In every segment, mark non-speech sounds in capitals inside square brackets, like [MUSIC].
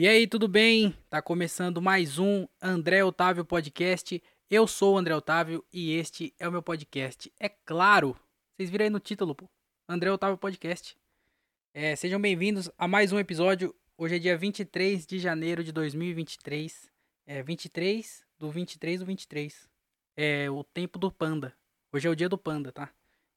E aí, tudo bem? Tá começando mais um André Otávio Podcast. Eu sou o André Otávio e este é o meu podcast. É claro, vocês viram aí no título, pô. André Otávio Podcast. É, sejam bem-vindos a mais um episódio. Hoje é dia 23 de janeiro de 2023. É 23 do 23 do 23. É o tempo do panda. Hoje é o dia do panda, tá?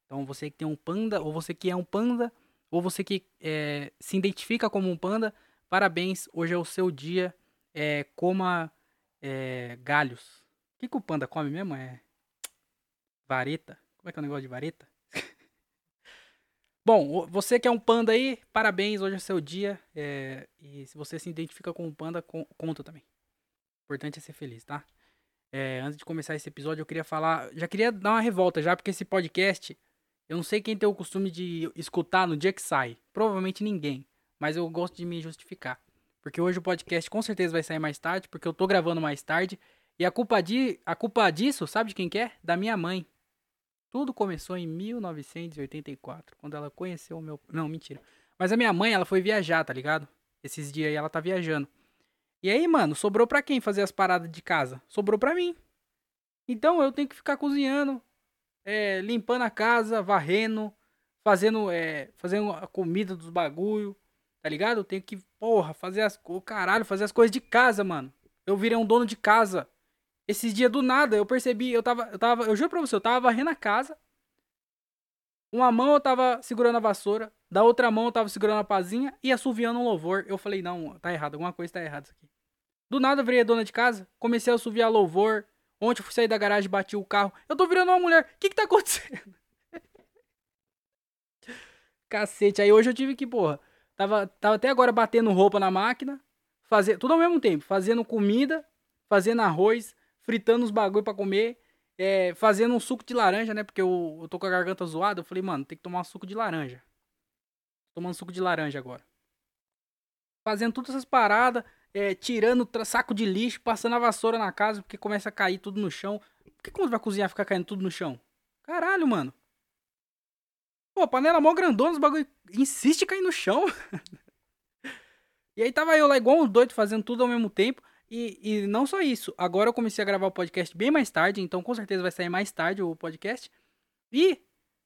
Então você que tem um panda, ou você que é um panda, ou você que é, se identifica como um panda, Parabéns, hoje é o seu dia. É, coma é, galhos. O que, que o panda come mesmo? É vareta? Como é que é o negócio de vareta? [LAUGHS] Bom, você que é um panda aí, parabéns, hoje é seu dia. É, e se você se identifica com um panda, conta também. O importante é ser feliz, tá? É, antes de começar esse episódio, eu queria falar. Já queria dar uma revolta já, porque esse podcast. Eu não sei quem tem o costume de escutar no dia que sai. Provavelmente ninguém mas eu gosto de me justificar. Porque hoje o podcast com certeza vai sair mais tarde, porque eu tô gravando mais tarde. E a culpa, de, a culpa disso, sabe de quem que é? Da minha mãe. Tudo começou em 1984, quando ela conheceu o meu. Não, mentira. Mas a minha mãe, ela foi viajar, tá ligado? Esses dias aí ela tá viajando. E aí, mano, sobrou pra quem fazer as paradas de casa? Sobrou pra mim. Então eu tenho que ficar cozinhando, é, limpando a casa, varrendo, fazendo, é, fazendo a comida dos bagulho, Tá ligado? Eu tenho que, porra, fazer as. Oh, caralho, fazer as coisas de casa, mano. Eu virei um dono de casa. Esses dias do nada, eu percebi, eu tava. Eu tava. Eu juro pra você, eu tava varrendo a casa. Uma mão eu tava segurando a vassoura, da outra mão eu tava segurando a pazinha e assoviando um louvor. Eu falei, não, tá errado, alguma coisa tá errada isso aqui. Do nada eu virei dona de casa, comecei a assoviar louvor. Ontem eu fui sair da garagem, bati o carro. Eu tô virando uma mulher. O que que tá [LAUGHS] acontecendo? Cacete. Aí hoje eu tive que, porra, Tava, tava até agora batendo roupa na máquina, fazer, tudo ao mesmo tempo, fazendo comida, fazendo arroz, fritando os bagulho para comer, é, fazendo um suco de laranja, né? Porque eu, eu tô com a garganta zoada. Eu falei, mano, tem que tomar um suco de laranja. Tomando suco de laranja agora. Fazendo todas essas paradas, é, tirando saco de lixo, passando a vassoura na casa, porque começa a cair tudo no chão. Por que quando vai cozinhar fica caindo tudo no chão? Caralho, mano. Pô, panela mó grandona, os bagulho insiste cair no chão. [LAUGHS] e aí tava eu lá igual um doido fazendo tudo ao mesmo tempo. E, e não só isso, agora eu comecei a gravar o podcast bem mais tarde, então com certeza vai sair mais tarde o podcast. E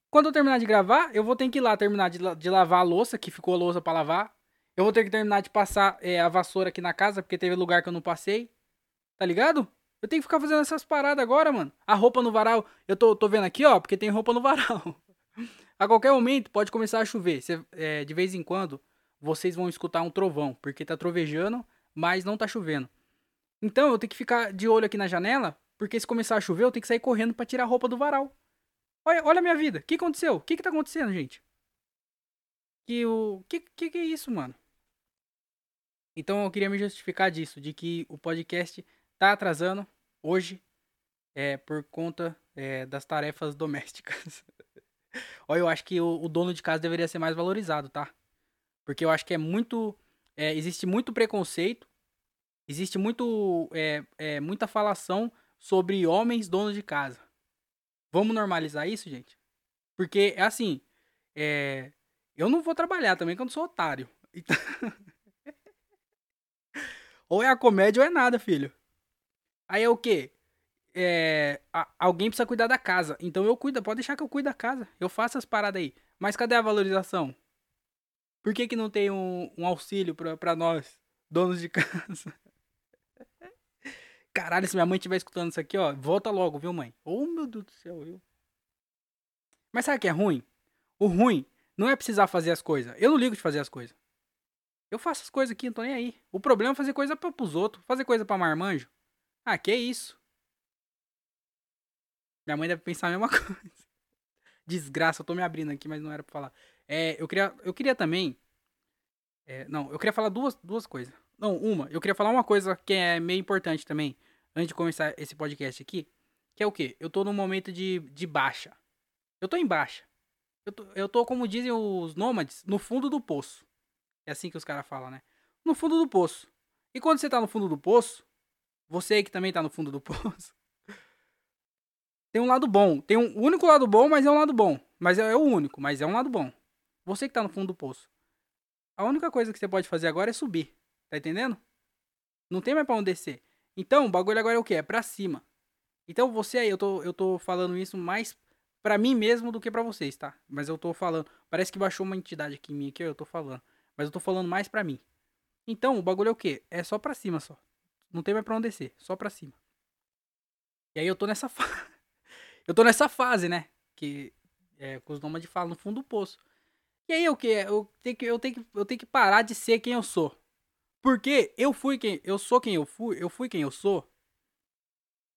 quando eu terminar de gravar, eu vou ter que ir lá terminar de, de lavar a louça, que ficou a louça para lavar. Eu vou ter que terminar de passar é, a vassoura aqui na casa, porque teve lugar que eu não passei. Tá ligado? Eu tenho que ficar fazendo essas paradas agora, mano. A roupa no varal, eu tô, tô vendo aqui, ó, porque tem roupa no varal. [LAUGHS] A qualquer momento pode começar a chover. Cê, é, de vez em quando vocês vão escutar um trovão, porque tá trovejando, mas não tá chovendo. Então eu tenho que ficar de olho aqui na janela, porque se começar a chover eu tenho que sair correndo para tirar a roupa do varal. Olha, olha a minha vida. O que aconteceu? O que que tá acontecendo, gente? Que o que, que que é isso, mano? Então eu queria me justificar disso, de que o podcast tá atrasando hoje é por conta é, das tarefas domésticas. [LAUGHS] [LAUGHS] Olha, eu acho que o, o, dono de casa deveria ser mais valorizado, tá? Porque eu acho que é muito. É, existe muito preconceito, existe muito, é, é, muita falação sobre homens donos de casa. Vamos normalizar isso, gente? Porque é assim. É, eu não vou trabalhar também, que eu não sou otário. Então... [LAUGHS] ou é a comédia ou é nada, filho. Aí é o quê? É, a, alguém precisa cuidar da casa. Então eu cuido, pode deixar que eu cuide da casa. Eu faço as paradas aí. Mas cadê a valorização? Por que, que não tem um, um auxílio pra nós, donos de [LAUGHS] casa? Caralho, se minha mãe estiver escutando isso aqui, ó, volta logo, viu, mãe? Oh, meu Deus do céu, viu? Mas sabe o que é ruim? O ruim não é precisar fazer as coisas. Eu não ligo de fazer as coisas. Eu faço as coisas aqui, não tô nem aí. O problema é fazer coisa pros outros. Fazer coisa pra marmanjo. Ah, que isso? Minha mãe deve pensar a mesma [LAUGHS] coisa. Desgraça, eu tô me abrindo aqui, mas não era pra falar. É, eu queria, eu queria também. É, não, eu queria falar duas, duas coisas. Não, uma. Eu queria falar uma coisa que é meio importante também, antes de começar esse podcast aqui. Que é o quê? Eu tô num momento de, de baixa. Eu tô em baixa. Eu tô, eu tô, como dizem os nômades, no fundo do poço. É assim que os caras falam, né? No fundo do poço. E quando você tá no fundo do poço, você que também tá no fundo do [LAUGHS] poço, tem um lado bom. Tem um único lado bom, mas é um lado bom. Mas é, é o único, mas é um lado bom. Você que tá no fundo do poço. A única coisa que você pode fazer agora é subir. Tá entendendo? Não tem mais pra onde descer. Então, o bagulho agora é o quê? É pra cima. Então, você aí, eu tô, eu tô falando isso mais pra mim mesmo do que pra vocês, tá? Mas eu tô falando. Parece que baixou uma entidade aqui em mim, que eu tô falando. Mas eu tô falando mais pra mim. Então, o bagulho é o quê? É só pra cima só. Não tem mais pra onde descer. Só pra cima. E aí eu tô nessa [LAUGHS] fase. Eu tô nessa fase, né? Que é os nômades falam no fundo do poço. E aí o que? Eu tenho que, eu tenho que, eu tenho que parar de ser quem eu sou. Porque eu fui quem, eu sou quem eu fui, eu fui quem eu sou.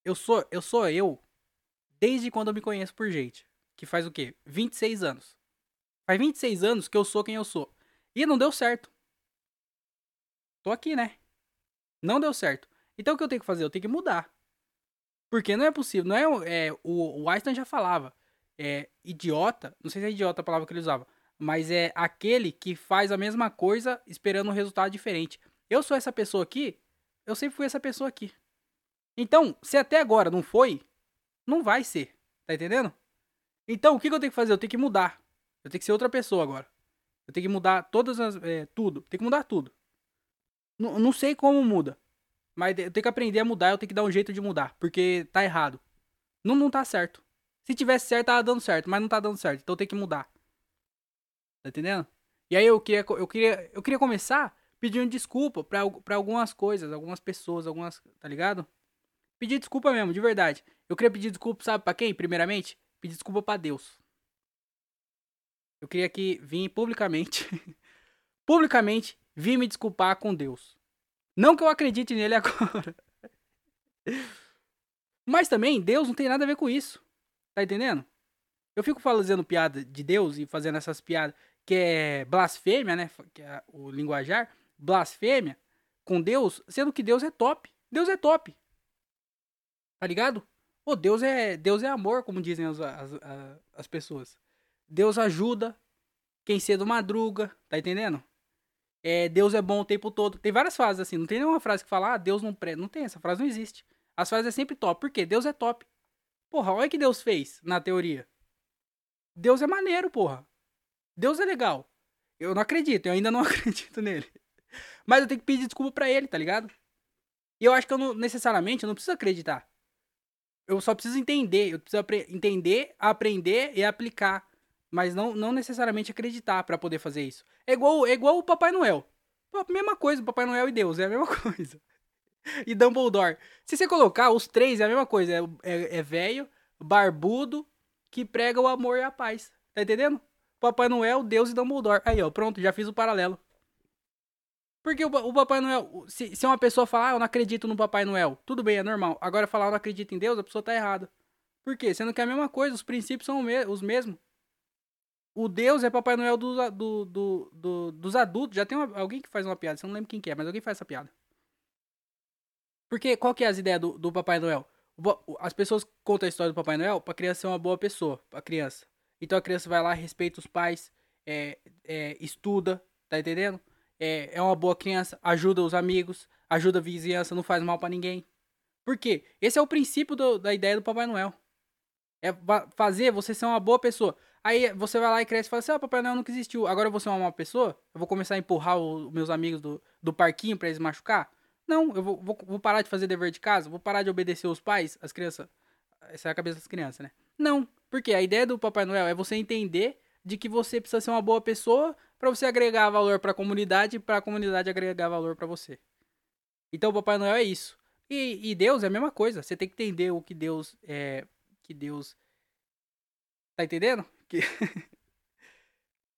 Eu sou, eu sou eu desde quando eu me conheço por gente, que faz o quê? 26 anos. Faz 26 anos que eu sou quem eu sou. E não deu certo. Tô aqui, né? Não deu certo. Então o que eu tenho que fazer? Eu tenho que mudar. Porque não é possível. Não é, é o, o Einstein já falava. É idiota. Não sei se é idiota a palavra que ele usava mas é aquele que faz a mesma coisa esperando um resultado diferente. Eu sou essa pessoa aqui, eu sempre fui essa pessoa aqui. Então, se até agora não foi, não vai ser. Tá entendendo? Então, o que, que eu tenho que fazer? Eu tenho que mudar. Eu tenho que ser outra pessoa agora. Eu tenho que mudar todas as. É, tudo. Tem que mudar tudo. N não sei como muda. Mas eu tenho que aprender a mudar, eu tenho que dar um jeito de mudar. Porque tá errado. Não, não tá certo. Se tivesse certo, tava dando certo, mas não tá dando certo. Então tenho que mudar. Tá entendendo? E aí eu queria, eu queria, eu queria começar pedindo desculpa pra, pra algumas coisas, algumas pessoas, algumas. Tá ligado? Pedir desculpa mesmo, de verdade. Eu queria pedir desculpa, sabe pra quem? Primeiramente, pedir desculpa pra Deus. Eu queria aqui vir publicamente. [LAUGHS] publicamente, vir me desculpar com Deus. Não que eu acredite nele [LAUGHS] agora. Mas também, Deus não tem nada a ver com isso. Tá entendendo? Eu fico fazendo piada de Deus e fazendo essas piadas que é blasfêmia, né? Que é o linguajar, blasfêmia com Deus, sendo que Deus é top. Deus é top. Tá ligado? Pô, Deus é, Deus é amor, como dizem as, as, as pessoas. Deus ajuda quem cedo madruga, tá entendendo? É, Deus é bom o tempo todo. Tem várias frases assim, não tem nenhuma frase que fala, ah, Deus não presta. Não tem, essa frase não existe. As frases é sempre top. Por quê? Deus é top. Porra, olha o que Deus fez na teoria. Deus é maneiro, porra. Deus é legal. Eu não acredito, eu ainda não [LAUGHS] acredito nele. Mas eu tenho que pedir desculpa pra ele, tá ligado? E eu acho que eu não, necessariamente, eu não preciso acreditar. Eu só preciso entender. Eu preciso entender, aprender e aplicar. Mas não, não necessariamente acreditar para poder fazer isso. É igual, é igual o Papai Noel. Mesma coisa, Papai Noel e Deus, é a mesma [LAUGHS] coisa. E Dumbledore. Se você colocar os três, é a mesma coisa. É, é, é velho, barbudo, que prega o amor e a paz. Tá entendendo? Papai Noel, Deus e Dumbledore. Aí, ó, pronto, já fiz o paralelo. Porque o, o Papai Noel, se, se uma pessoa falar, ah, eu não acredito no Papai Noel, tudo bem, é normal. Agora falar, eu não acredito em Deus, a pessoa tá errada. Por quê? Sendo que é a mesma coisa, os princípios são os mesmos. O Deus é Papai Noel do, do, do, do dos adultos. Já tem uma, alguém que faz uma piada, você não lembra quem que é, mas alguém faz essa piada. Porque qual que é as ideias do, do Papai Noel? As pessoas contam a história do Papai Noel pra criança ser uma boa pessoa, pra criança. Então a criança vai lá, respeita os pais, é, é, estuda, tá entendendo? É, é uma boa criança, ajuda os amigos, ajuda a vizinhança, não faz mal para ninguém. Por quê? Esse é o princípio do, da ideia do Papai Noel. É fazer você ser uma boa pessoa. Aí você vai lá e cresce e fala assim: ah, Papai Noel nunca existiu. Agora eu vou ser uma má pessoa? Eu vou começar a empurrar os meus amigos do, do parquinho para eles machucar? Não, eu vou, vou, vou, parar de fazer dever de casa? Vou parar de obedecer os pais, as crianças. Essa é a cabeça das crianças, né? Não, porque a ideia do Papai Noel é você entender de que você precisa ser uma boa pessoa para você agregar valor para a comunidade para a comunidade agregar valor para você. Então o Papai Noel é isso. E, e, Deus é a mesma coisa. Você tem que entender o que Deus é, que Deus tá entendendo? Que [LAUGHS]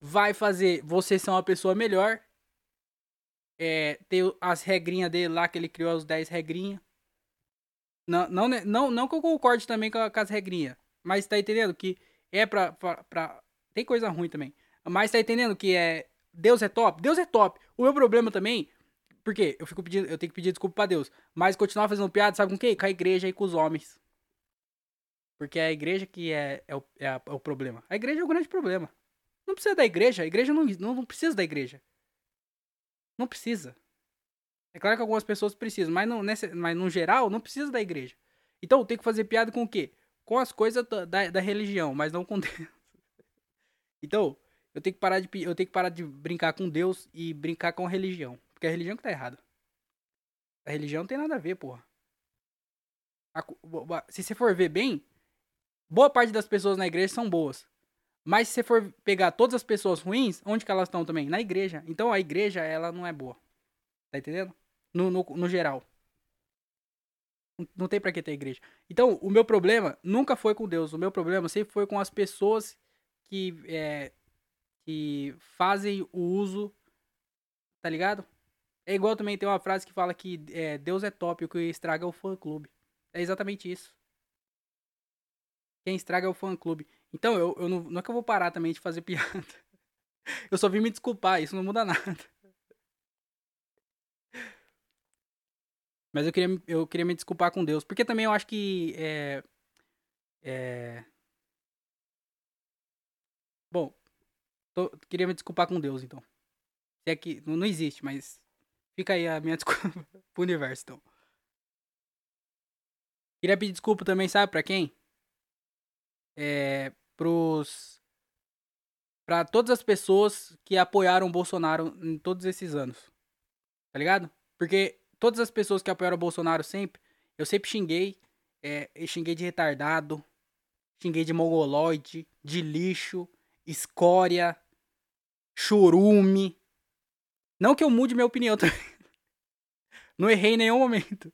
vai fazer você ser uma pessoa melhor. É, ter as regrinhas dele lá que ele criou as 10 regrinhas. Não, não, não, não que eu concorde também com, com as regrinhas. Mas tá entendendo que é pra, pra, pra, Tem coisa ruim também. Mas tá entendendo que é. Deus é top? Deus é top. O meu problema também. Porque eu fico pedindo. Eu tenho que pedir desculpa pra Deus. Mas continuar fazendo piada, sabe com quem? Com a igreja e com os homens. Porque é a igreja que é, é, o, é, a, é o problema. A igreja é o grande problema. Não precisa da igreja. A igreja não, não, não precisa da igreja. Não precisa. É claro que algumas pessoas precisam, mas, não, nesse, mas no geral não precisa da igreja. Então tenho que fazer piada com o quê? com as coisas da, da, religião, mas não com Deus. [LAUGHS] Então, eu tenho que parar de eu tenho que parar de brincar com Deus e brincar com a religião, porque a religião que tá errada. A religião não tem nada a ver, porra. A se você for ver bem, boa parte das pessoas na igreja são boas. Mas se você for pegar todas as pessoas ruins, onde que elas estão também? Na igreja. Então a igreja, ela não é boa. Tá entendendo? No, no, no geral. Não- tem pra que ter igreja. Então, o meu problema nunca foi com Deus. O meu problema sempre foi com as pessoas que, é, que fazem o uso. Tá ligado? É igual também tem uma frase que fala que é, Deus é top, o que estraga é o fã clube. É exatamente isso. Quem estraga é o fã clube. Então, eu, eu não, não é que eu vou parar também de fazer [LAUGHS] piada. Eu só vim me desculpar, isso não muda nada. Mas eu queria, eu queria me desculpar com Deus. Porque também eu acho que. É, é... Bom, tô- queria me desculpar com Deus, então. Se é que. Não, não existe, mas. Fica aí a minha [LAUGHS] desculpa pro universo, então. Queria pedir desculpa também, sabe pra quem? É. Pros. Pra todas as pessoas que apoiaram o Bolsonaro em todos esses anos. Tá ligado? Porque todas as pessoas que apoiaram o Bolsonaro sempre, eu sempre xinguei. É, xinguei de retardado, xinguei de mongoloide, de lixo, escória, churume. Não que eu mude minha opinião [LAUGHS] também. Não errei em nenhum momento.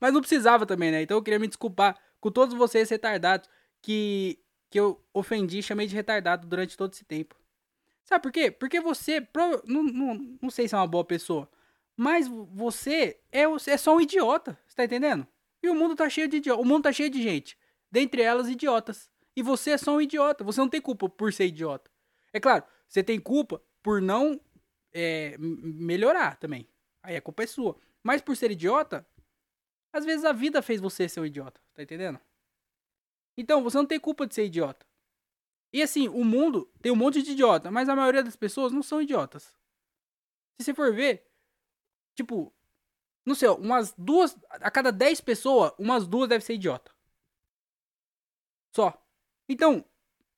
Mas não precisava também, né? Então eu queria me desculpar com todos vocês retardados que, que eu ofendi chamei de retardado durante todo esse tempo. Sabe por quê? Porque você, prova- não, não, não sei se é uma boa pessoa, mas você é, é só um idiota, você tá entendendo? E o mundo tá cheio de idiota, o mundo tá cheio de gente, dentre elas idiotas. E você é só um idiota, você não tem culpa por ser idiota. É claro, você tem culpa por não é, melhorar também. Aí a culpa é sua. Mas por ser idiota, às vezes a vida fez você ser um idiota, tá entendendo? Então, você não tem culpa de ser idiota. E assim, o mundo tem um monte de idiota, mas a maioria das pessoas não são idiotas. Se você for ver, tipo, não sei, umas duas, a cada 10 pessoas, umas duas devem ser idiota. Só. Então,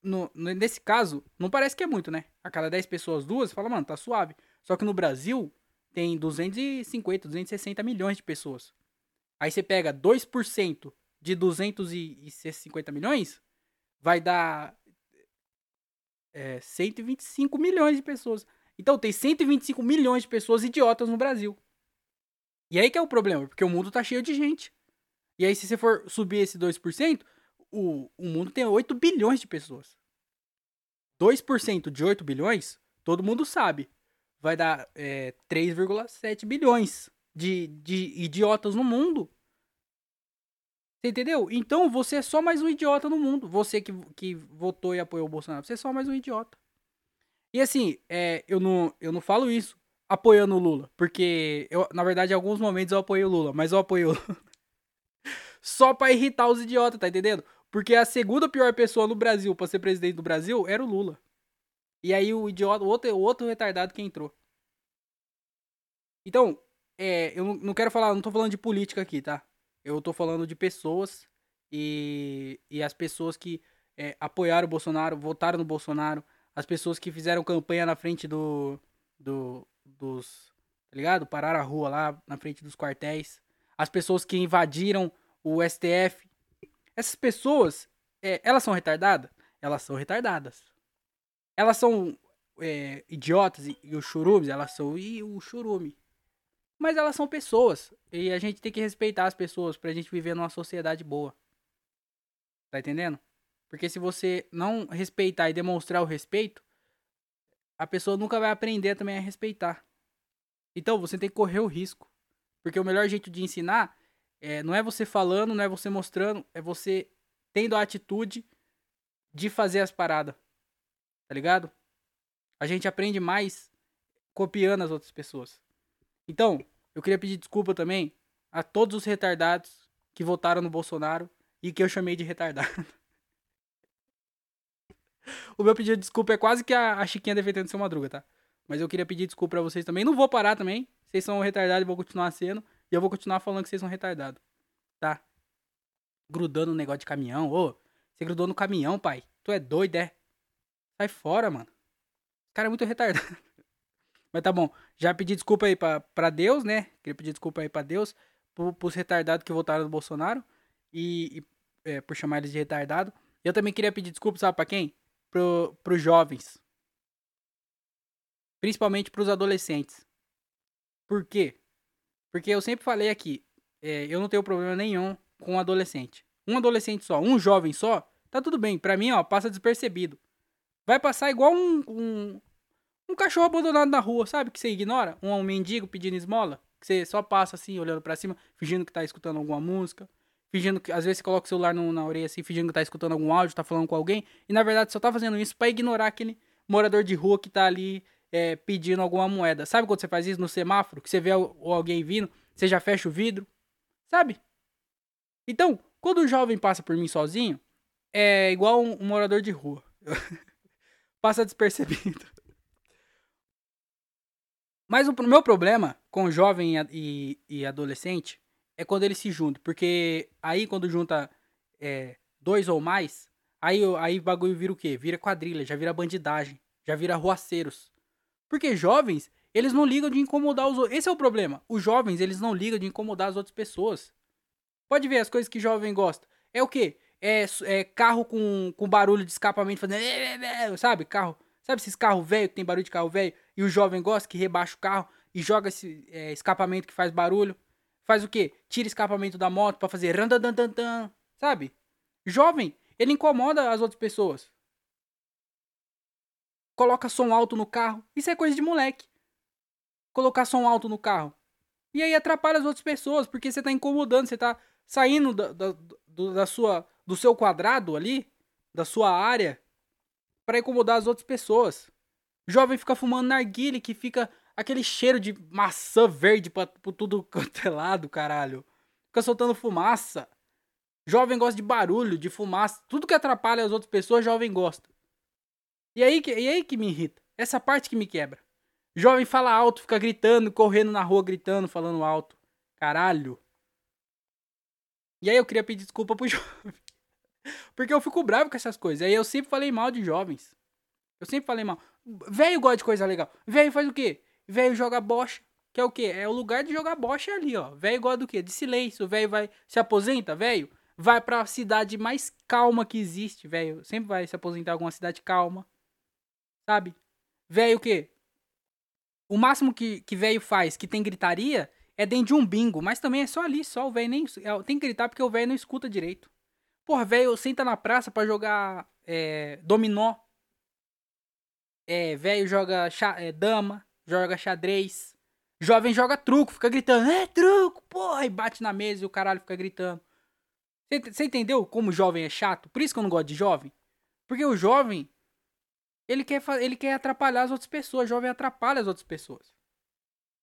no- nesse caso, não parece que é muito, né? A cada 10 pessoas, duas, fala, mano, tá suave. Só que no Brasil, tem 250, 260 milhões de pessoas. Aí você pega 2% de 250 milhões, vai dar é, 125 milhões de pessoas. Então tem 125 milhões de pessoas idiotas no Brasil. E aí que é o problema, porque o mundo tá cheio de gente. E aí se você for subir esse 2%, o, o mundo tem 8 bilhões de pessoas. 2% de 8 bilhões, todo mundo sabe. Vai dar é, 3,7 bilhões de, de idiotas no mundo. Você entendeu? Então você é só mais um idiota no mundo. Você que, que votou e apoiou o Bolsonaro, você é só mais um idiota. E assim, é, eu, não, eu não falo isso apoiando o Lula. Porque, eu, na verdade, em alguns momentos eu apoiei o Lula, mas eu apoiei o Lula. [LAUGHS] só pra irritar os idiotas, tá entendendo? Porque a segunda pior pessoa no Brasil pra ser presidente do Brasil era o Lula. E aí o idiota, o outro, o outro retardado que entrou. Então, é, eu não, quero falar, não tô falando de política aqui, tá? Eu tô falando de pessoas e, e as pessoas que é, apoiaram o Bolsonaro, votaram no Bolsonaro, as pessoas que fizeram campanha na frente do, do dos, tá ligado? Pararam a rua lá na frente dos quartéis, as pessoas que invadiram o STF. Essas pessoas, é, elas são retardadas? Elas são retardadas. Elas são é, idiotas e, e os churumes, elas são e o churume. Mas elas são pessoas. E a gente tem que respeitar as pessoas pra gente viver numa sociedade boa. Tá entendendo? Porque se você não respeitar e demonstrar o respeito, a pessoa nunca vai aprender também a respeitar. Então você tem que correr o risco. Porque o melhor jeito de ensinar é, não é você falando, não é você mostrando, é você tendo a atitude de fazer as paradas. Tá ligado? A gente aprende mais copiando as outras pessoas. Então, eu queria pedir desculpa também a todos os retardados que votaram no Bolsonaro e que eu chamei de retardado. [LAUGHS] o meu pedido de desculpa é quase que a, Chiquinha defendendo seu madruga, tá? Mas eu queria pedir desculpa pra vocês também. Não vou parar também. Vocês são retardados e vou continuar sendo. E eu vou continuar falando que vocês são retardados. Tá? Grudando no negócio de caminhão. Ô, você grudou no caminhão, pai. Tu é doido, é? Sai fora, mano. Esse cara é muito retardado. [LAUGHS] Mas tá bom. Já pedi desculpa aí pra, pra Deus, né? Queria pedir desculpa aí pra Deus, pro, pros retardados que votaram no Bolsonaro. E, e é, por chamar eles de retardado. Eu também queria pedir desculpa, sabe pra quem? Pro, pros jovens. Principalmente pros adolescentes. Por quê? Porque eu sempre falei aqui, é, eu não tenho problema nenhum com um adolescente. Um adolescente só, um jovem só, tá tudo bem. Pra mim, ó, passa despercebido. Vai passar igual um, um, um cachorro abandonado na rua, sabe? Que você ignora. Um, um mendigo pedindo esmola. Que você só passa assim, olhando para cima, fingindo que tá escutando alguma música. Fingindo que. Às vezes você coloca o celular no, na orelha assim, fingindo que tá escutando algum áudio, tá falando com alguém. E na verdade só tá fazendo isso para ignorar aquele morador de rua que tá ali é, pedindo alguma moeda. Sabe quando você faz isso no semáforo? Que você vê alguém vindo, você já fecha o vidro? Sabe? Então, quando o jovem passa por mim sozinho, é igual um, um morador de rua. [LAUGHS] passa despercebido. Mas o meu problema com jovem e, e, adolescente é quando eles se juntam. Porque aí quando junta é, dois ou mais, aí, aí o bagulho vira o quê? Vira quadrilha, já vira bandidagem, já vira ruaceiros. Porque jovens, eles não ligam de incomodar os outros. Esse é o problema. Os jovens, eles não ligam de incomodar as outras pessoas. Pode ver as coisas que jovem gosta. É o quê? É, é carro com, com barulho de escapamento fazendo. [LAUGHS] Sabe? Carro. Sabe esses carros velho que tem barulho de carro velho? E o jovem gosta que rebaixa o carro e joga esse é, escapamento que faz barulho. Faz o quê? Tira escapamento da moto para fazer randandandandan. Sabe? Jovem, ele incomoda as outras pessoas. Coloca som alto no carro. Isso é coisa de moleque. Colocar som alto no carro. E aí atrapalha as outras pessoas, porque você tá incomodando, você tá saindo da, da, da sua, do seu quadrado ali, da sua área, para incomodar as outras pessoas. Jovem fica fumando narguile, que fica aquele cheiro de maçã verde pra, por tudo [LAUGHS] quanto é lado, caralho. Fica soltando fumaça. Jovem gosta de barulho, de fumaça. Tudo que atrapalha as outras pessoas, jovem gosta. E aí, e aí que me irrita. Essa parte que me quebra. Jovem fala alto, fica gritando, correndo na rua, gritando, falando alto. Caralho. E aí eu queria pedir desculpa pro [LAUGHS] jovem. Porque eu fico bravo com essas coisas. Aí eu sempre falei mal de jovens. Eu sempre falei mal. Velho gosta de coisa legal. Velho faz o quê? Velho joga bocha. Que é o quê? É o lugar de jogar bocha ali, ó. Velho gosta do quê? De silêncio. Velho vai. Se aposenta, velho. Vai pra cidade mais calma que existe, velho. Sempre vai se aposentar em alguma cidade calma. Sabe? Velho o quê? O máximo que, que velho faz que tem gritaria é dentro de um bingo. Mas também é só ali, só o velho nem. É, tem que gritar porque o velho não escuta direito. Porra, velho, senta na praça para jogar é, dominó. É, velho joga é, dama, joga xadrez. Jovem joga truco, fica gritando, é truco, porra, e bate na mesa e o caralho fica gritando. Você entendeu como jovem é chato? Por isso que eu não gosto de jovem. Porque o jovem, ele quer, ele quer atrapalhar as outras pessoas. O jovem atrapalha as outras pessoas.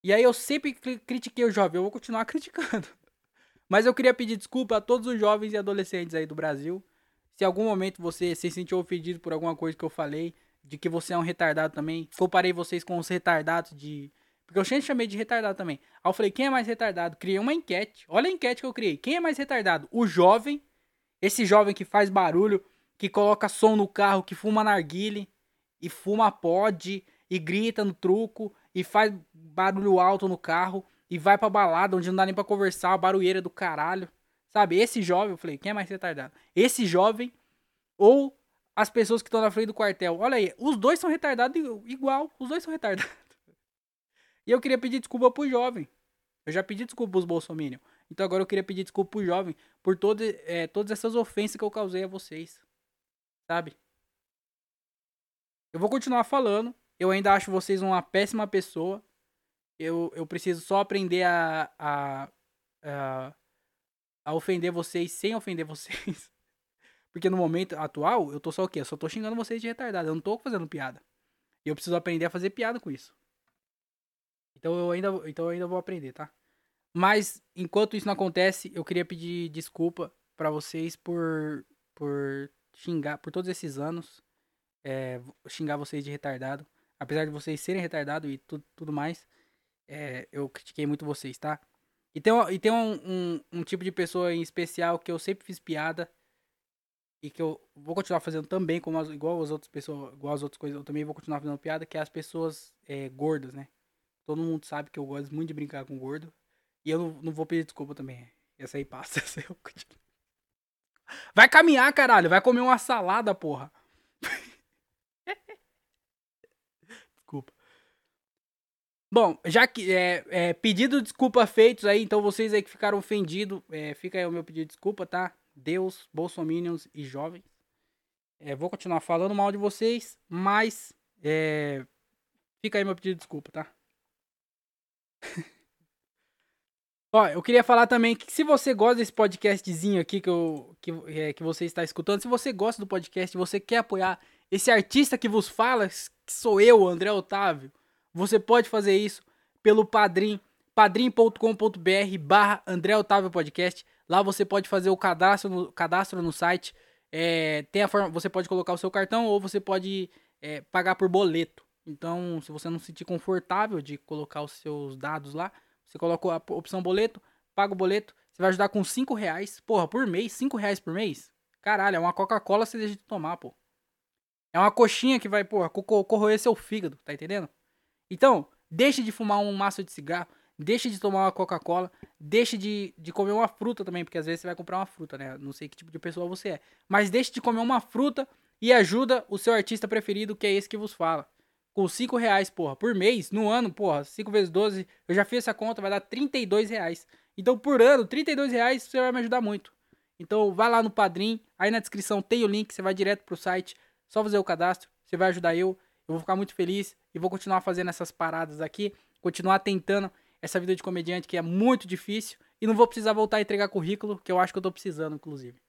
E aí eu sempre critiquei o jovem, eu vou continuar [LAUGHS] criticando. Mas eu queria pedir desculpa a todos os jovens e adolescentes aí do Brasil. Se em algum momento você se sentiu ofendido por alguma coisa que eu falei, de que você é um retardado também, comparei vocês com os retardados de. Porque eu sempre chamei de retardado também. Aí eu falei, quem é mais retardado? Criei uma enquete. Olha a enquete que eu criei. Quem é mais retardado? O jovem, esse jovem que faz barulho, que coloca som no carro, que fuma narguile, e fuma pod, e grita no truco, e faz barulho alto no carro e vai pra balada onde não dá nem pra conversar, a barulheira do caralho. Sabe? Esse jovem, eu falei, quem é mais retardado? Esse jovem ou as pessoas que estão na frente do quartel. Olha aí, os dois são retardados igual, os dois são retardados. [LAUGHS] E eu queria pedir desculpa pro jovem. Eu já pedi desculpa pros bolsominions. Então agora eu queria pedir desculpa pro jovem por todo, é, todas essas ofensas que eu causei a vocês. Sabe? Eu vou continuar falando. Eu ainda acho vocês uma péssima pessoa. Eu, eu preciso só aprender a, a, a, a ofender vocês sem ofender [LAUGHS] vocês. Porque no momento atual, eu tô só o quê? Eu só tô xingando vocês de retardado. Eu não tô fazendo piada. E eu preciso aprender a fazer piada com isso. Então eu ainda, então eu ainda vou aprender, tá? Mas enquanto isso não acontece, eu queria pedir desculpa para vocês por por xingar por todos esses anos, é, xingar vocês de retardado, apesar de vocês serem retardados e tudo, tudo mais é, eu critiquei muito vocês, tá? E tem, e tem um, um, um, tipo de pessoa em especial que eu sempre fiz piada e que eu vou continuar fazendo também, como as, igual as outras pessoas, igual as outras coisas, eu também vou continuar fazendo piada, que é as pessoas é, gordas, né? Todo mundo sabe que eu gosto muito de brincar com gordo. E eu não, não vou pedir desculpa também. [LAUGHS] Essa aí passa. [LAUGHS] Essa eu continuo. Vai caminhar, caralho. Vai comer uma salada, porra. [LAUGHS] Desculpa. Bom, já que é, é, pedido de desculpa feitos aí, então vocês aí que ficaram ofendidos, é, fica aí o meu pedido de desculpa, tá? Deus, bolsominions e jovens. É, vou continuar falando mal de vocês, mas é, fica aí meu pedido de desculpa, tá? [LAUGHS] Ó, eu queria falar também que se você gosta desse podcastzinho aqui que, eu, que, é, que você está escutando, se você gosta do podcast, você quer apoiar esse artista que vos fala, que sou eu, André Otávio, você pode fazer isso pelo Padrim, padrim.com.br barra André Otávio Podcast. Lá você pode fazer o cadastro no, cadastro no site. É, tem a forma, você pode colocar o seu cartão ou você pode é, pagar por boleto. Então, se você não se sentir confortável de colocar os seus dados lá, você coloca a opção boleto, paga o boleto, você vai ajudar com 5 reais. Porra, por mês? 5 reais por mês? Caralho, é uma Coca-Cola você deixa de tomar, pô. É uma coxinha que vai, porra, corroer seu fígado, tá entendendo? Então, deixe de fumar um maço de cigarro, deixe de tomar uma Coca-Cola, deixe de, de comer uma fruta também, porque às vezes você vai comprar uma fruta, né? Não sei que tipo de pessoa você é. Mas deixe de comer uma fruta e ajuda o seu artista preferido, que é esse que vos fala com 5 reais, porra, por mês, no ano, porra, 5 vezes 12, eu já fiz essa conta, vai dar 32 reais. Então, por ano, 32 reais, você vai me ajudar muito. Então, vai lá no Padrim, aí na descrição tem o link, você vai direto pro site, só fazer o cadastro, você vai ajudar eu, eu vou ficar muito feliz e vou continuar fazendo essas paradas aqui, continuar tentando essa vida de comediante que é muito difícil e não vou precisar voltar a entregar currículo, que eu acho que eu tô precisando, inclusive.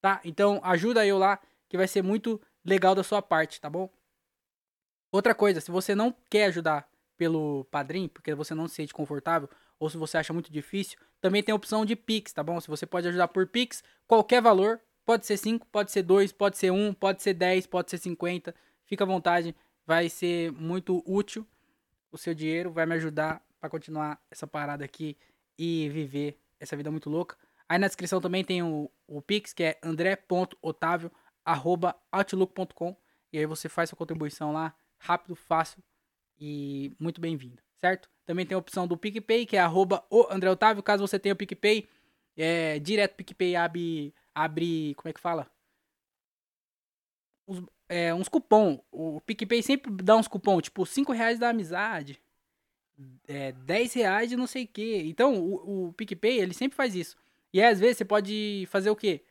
Tá? Então, ajuda eu lá, que vai ser muito legal da sua parte, tá bom? Outra coisa, se você não quer ajudar pelo padrinho, porque você não se sente confortável, ou se você acha muito difícil, também tem a opção de Pix, tá bom? Se você pode ajudar por Pix, qualquer valor, pode ser 5, pode ser 2, pode ser 1, pode ser 10, pode ser 50, fica à vontade, vai ser muito útil o seu dinheiro, vai me ajudar para continuar essa parada aqui e viver essa vida muito louca. Aí na descrição também tem o, o Pix, que é andré.otavio.outlook.com e aí você faz sua contribuição lá, rápido, fácil e muito bem-vindo, certo? Também tem a opção do PicPay, que é arroba o André Otávio. Caso você tenha o PicPay, é, direto PicPay abre, abre, como é que fala? Uns, é, uns cupom. O PicPay sempre dá uns cupom, tipo 5 reais da amizade, é, 10 reais de não sei o que. Então, o, o PicPay, ele sempre faz isso. E aí, às vezes, você pode fazer o quê?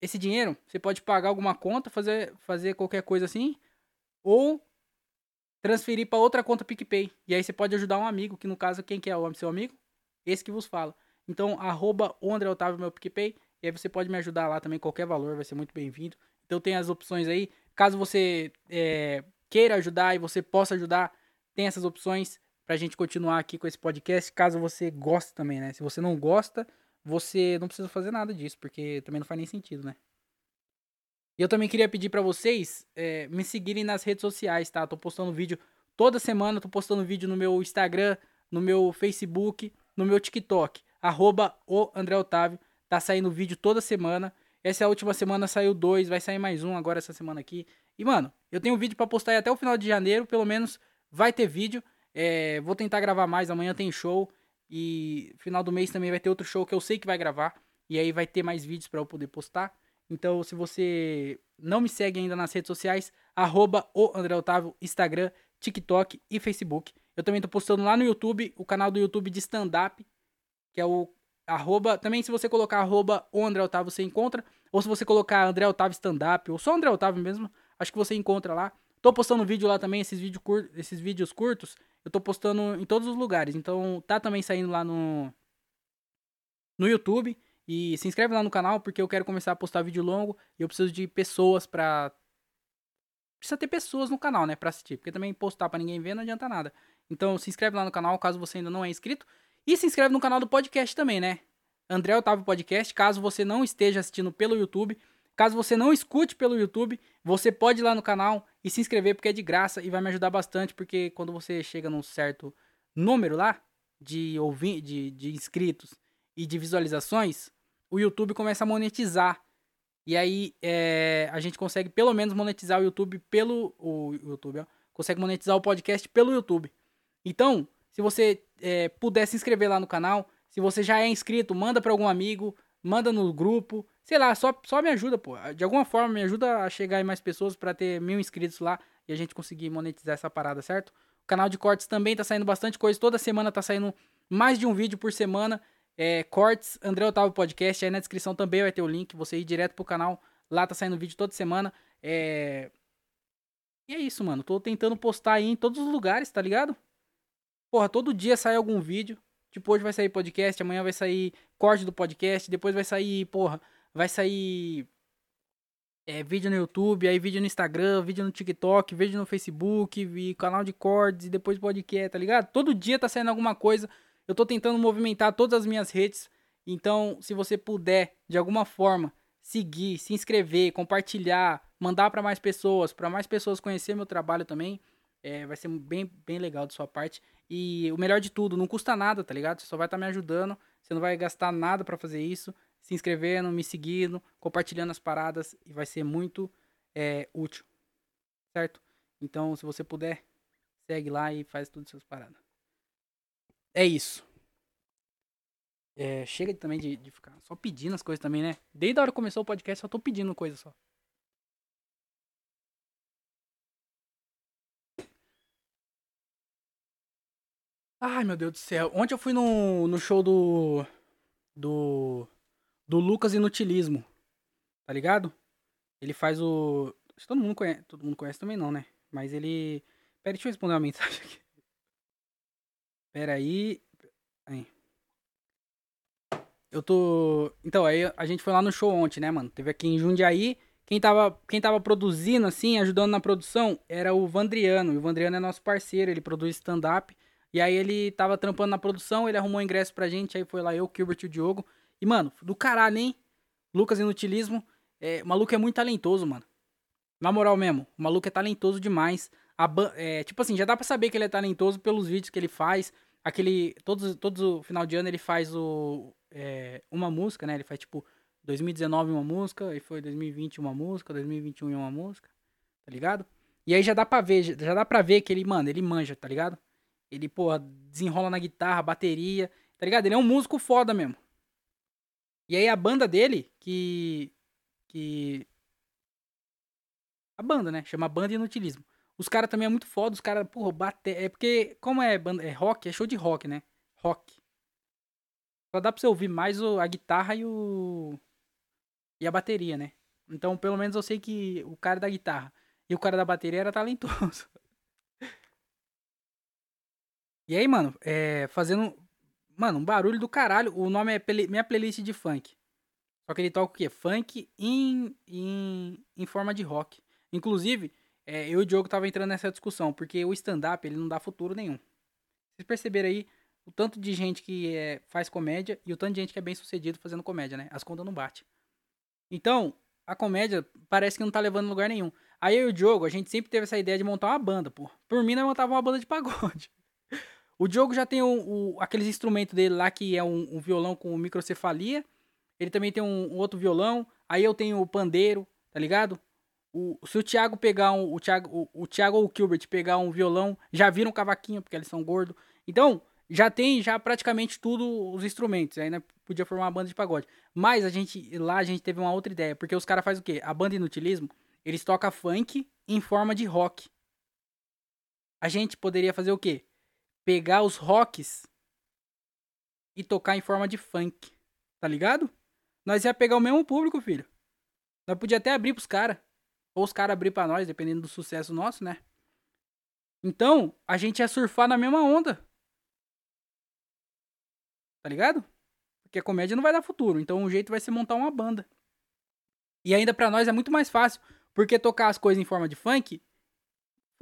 Esse dinheiro, você pode pagar alguma conta, fazer, fazer qualquer coisa assim, ou transferir para outra conta PicPay. E aí você pode ajudar um amigo, que no caso, quem que é o seu amigo? Esse que vos fala. Então, arroba o André Otávio, meu PicPay. E aí você pode me ajudar lá também, qualquer valor, vai ser muito bem-vindo. Então tem as opções aí. Caso você é, queira ajudar e você possa ajudar, tem essas opções pra gente continuar aqui com esse podcast. Caso você goste também, né? Se você não gosta, você não precisa fazer nada disso, porque também não faz nem sentido, né? E eu também queria pedir para vocês é, me seguirem nas redes sociais, tá? Tô postando vídeo toda semana, tô postando vídeo no meu Instagram, no meu Facebook, no meu TikTok, arroba o André Otávio. Tá saindo vídeo toda semana. Essa última semana saiu dois, vai sair mais um agora essa semana aqui. E, mano, eu tenho vídeo para postar até o final de janeiro, pelo menos vai ter vídeo. É, vou tentar gravar mais, amanhã tem show. E final do mês também vai ter outro show que eu sei que vai gravar. E aí vai ter mais vídeos para eu poder postar. Então, se você não me segue ainda nas redes sociais, arroba o André Otávio, Instagram, TikTok e Facebook. Eu também tô postando lá no YouTube, o canal do YouTube de stand-up, que é o arroba, também se você colocar arroba o André Otávio, você encontra, ou se você colocar André Otávio Stand-up, ou só André Otávio mesmo, acho que você encontra lá. Tô postando vídeo lá também, esses, vídeo cur esses vídeos curtos, eu tô postando em todos os lugares, então tá também saindo lá no, no YouTube. E se inscreve lá no canal porque eu quero começar a postar vídeo longo e eu preciso de pessoas pra. Precisa ter pessoas no canal, né, pra assistir. Porque também postar pra ninguém ver não adianta nada. Então se inscreve lá no canal caso você ainda não é inscrito. E se inscreve no canal do podcast também, né? André Otávio Podcast. Caso você não esteja assistindo pelo YouTube, caso você não escute pelo YouTube, você pode ir lá no canal e se inscrever porque é de graça e vai me ajudar bastante. Porque quando você chega num certo número lá de, de, de inscritos e de visualizações, o YouTube começa a monetizar. E aí é, a gente consegue pelo menos monetizar o YouTube pelo. O YouTube, ó, consegue monetizar o podcast pelo YouTube. Então, Se você é, puder se inscrever lá no canal, se você já é inscrito, manda para algum amigo, manda no grupo, sei lá, só, só me ajuda, pô. De alguma forma me ajuda a chegar em mais pessoas para ter mil inscritos lá e a gente conseguir monetizar essa parada, certo? O canal de cortes também tá saindo bastante coisa, toda semana tá saindo mais de um vídeo por semana. É, cortes, André Otávio Podcast, aí na descrição também vai ter o link, você ir direto pro canal, lá tá saindo vídeo toda semana. É... E é isso, mano. Tô tentando postar aí em todos os lugares, tá ligado? Porra, todo dia sai algum vídeo. Tipo, hoje vai sair podcast, amanhã vai sair corte do podcast, depois vai sair, porra, vai sair é, vídeo no YouTube, aí vídeo no Instagram, vídeo no TikTok, vídeo no Facebook, canal de cortes, e depois podcast, tá ligado? Todo dia tá saindo alguma coisa. Eu tô tentando movimentar todas as minhas redes. Então, se você puder, de alguma forma, seguir, se inscrever, compartilhar, mandar para mais pessoas, para mais pessoas conhecer meu trabalho também, é, vai ser bem, bem legal de sua parte. E o melhor de tudo, não custa nada, tá ligado? Você só vai estar tá me ajudando, você não vai gastar nada para fazer isso, se inscrevendo, me seguindo, compartilhando as paradas e vai ser muito é, útil, certo? Então, se você puder, segue lá e faz tudo essas paradas. É isso. É, chega também de, de ficar só pedindo as coisas também, né? Desde a hora que começou o podcast, só tô pedindo coisa só. Ai, meu Deus do céu. Ontem eu fui no, no show do. Do. Do Lucas Inutilismo. Tá ligado? Ele faz o. Todo mundo conhece. Todo mundo conhece também não, né? Mas ele. Pera, deixa eu responder uma mensagem aqui. Pera aí. aí. Eu tô. Então, aí a gente foi lá no show ontem, né, mano? Teve aqui em Jundiaí. Quem tava, quem tava produzindo, assim, ajudando na produção, era o Vandriano. E o Vandriano é nosso parceiro, ele produz stand-up. E aí ele tava trampando na produção, ele arrumou ingresso pra gente, aí foi lá eu, o Gilbert e o Diogo. E, mano, do caralho, hein? Lucas Inutilismo. É, o maluco é muito talentoso, mano. Na moral mesmo, o maluco é talentoso demais. É, tipo assim, já dá pra saber que ele é talentoso pelos vídeos que ele faz. Aquele. Todos, todos o final de ano ele faz o, é, uma música, né? Ele faz tipo 2019 uma música, e foi 2020 uma música, 2021 uma música, tá ligado? E aí já dá pra ver, já dá pra ver que ele, mano, ele manja, tá ligado? Ele, pô, desenrola na guitarra, bateria, tá ligado? Ele é um músico foda mesmo. E aí a banda dele, que. Que. A banda, né? Chama Banda Inutilismo. Os caras também é muito foda, os caras, porra, bater. É porque, como é banda, é rock, é show de rock, né? Rock. Só dá pra você ouvir mais o, a guitarra e o. E a bateria, né? Então, pelo menos eu sei que o cara da guitarra e o cara da bateria era talentoso. E aí, mano, é, fazendo. Mano, um barulho do caralho. O nome é play, minha playlist de funk. Só que ele toca o quê? Funk em, em, forma de rock. Inclusive, é, eu e o Diogo tava entrando nessa discussão, porque o stand-up ele não dá futuro nenhum. Vocês perceberam aí, o tanto de gente que é, faz comédia e o tanto de gente que é bem sucedido fazendo comédia, né? As contas não batem. Então, a comédia parece que não tá levando lugar nenhum. Aí eu e o Diogo, a gente sempre teve essa ideia de montar uma banda, pô. Por mim, nós montava uma banda de pagode. O Diogo já tem o, o, aqueles instrumentos dele lá que é um, um, violão com microcefalia. Ele também tem um, um, outro violão. Aí eu tenho o pandeiro, tá ligado? O, se o Thiago pegar um. O Thiago, o, o Thiago ou o Gilbert pegar um violão, já viram um cavaquinho, porque eles são gordos. Então, já tem já praticamente tudo os instrumentos. Ainda podia formar uma banda de pagode. Mas a gente lá a gente teve uma outra ideia, porque os caras fazem o quê? A banda Inutilismo, eles tocam funk em forma de rock. A gente poderia fazer o quê? Pegar os rocks e tocar em forma de funk. Tá ligado? Nós ia pegar o mesmo público, filho. Nós podia até abrir pros caras. Ou os caras abrir pra nós, dependendo do sucesso nosso, né? Então, a gente ia surfar na mesma onda. Tá ligado? Porque a comédia não vai dar futuro. Então o jeito vai ser montar uma banda. E ainda para nós é muito mais fácil. Porque tocar as coisas em forma de funk.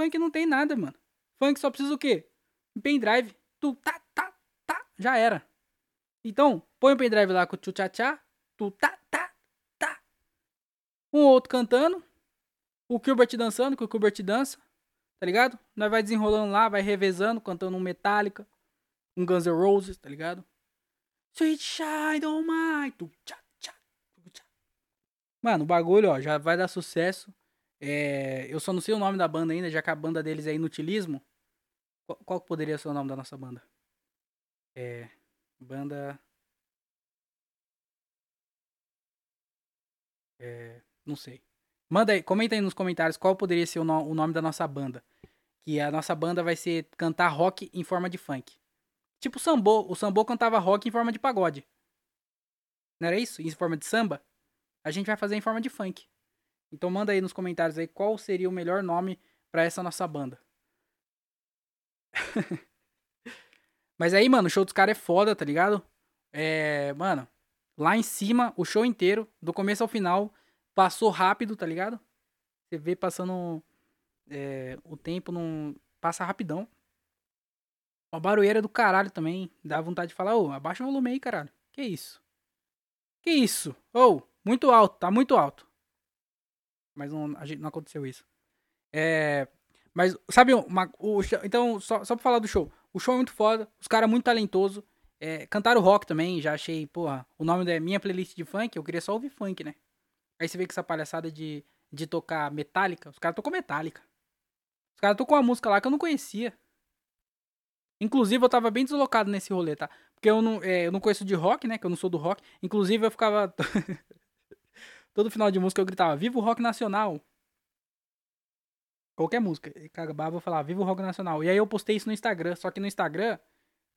Funk não tem nada, mano. Funk só precisa o quê? Pendrive. Tu tá, tá, tá. Já era. Então, põe o pendrive lá com o tchu-tchá-tchá. Tu tá, tá, tá. Um outro cantando. O Gilbert dançando, que o Gilbert dança. Tá ligado? Nós vai desenrolando lá, vai revezando, cantando um Metallica. Um Guns N' Roses, tá ligado? Sweet Child of Mine. Mano, o bagulho, ó, já vai dar sucesso. É, eu só não sei o nome da banda ainda, já que a banda deles é Inutilismo. Qual, poderia ser o nome da nossa banda? É. Banda. É. Não sei. Manda aí, comenta aí nos comentários qual poderia ser o, no, o nome da nossa banda. Que a nossa banda vai ser cantar rock em forma de funk. Tipo o Sambô. O Sambô cantava rock em forma de pagode. Não era isso? Em forma de samba? A gente vai fazer em forma de funk. Então manda aí nos comentários aí qual seria o melhor nome para essa nossa banda. [LAUGHS] Mas aí, mano, o show dos caras é foda, tá ligado? É, mano, lá em cima, o show inteiro, do começo ao final, passou rápido, tá ligado? Você vê passando é, o tempo, não passa rapidão. A barulheira do caralho também. Dá vontade de falar, ô, abaixa o volume aí, caralho. Que isso? Que isso? Ô, muito alto, tá muito alto. Mas não, não aconteceu isso. É. Mas, sabe, uma, o, então, só, só pra falar do show. O show é muito foda, os caras muito talentoso. É, cantaram rock também, já achei, porra, o nome da minha playlist de funk, eu queria só ouvir funk, né? Aí você vê que essa palhaçada de, de tocar Metallica, os caras tocam Metallica. Os caras tocam uma música lá que eu não conhecia. Inclusive, eu tava bem deslocado nesse rolê, tá? Porque eu não, é, eu não conheço de rock, né? Que eu não sou do rock. Inclusive, eu ficava. [LAUGHS] Todo final de música eu gritava: Viva o rock nacional! Qualquer música. E acabava eu falava: Viva o rock nacional! E aí eu postei isso no Instagram. Só que no Instagram,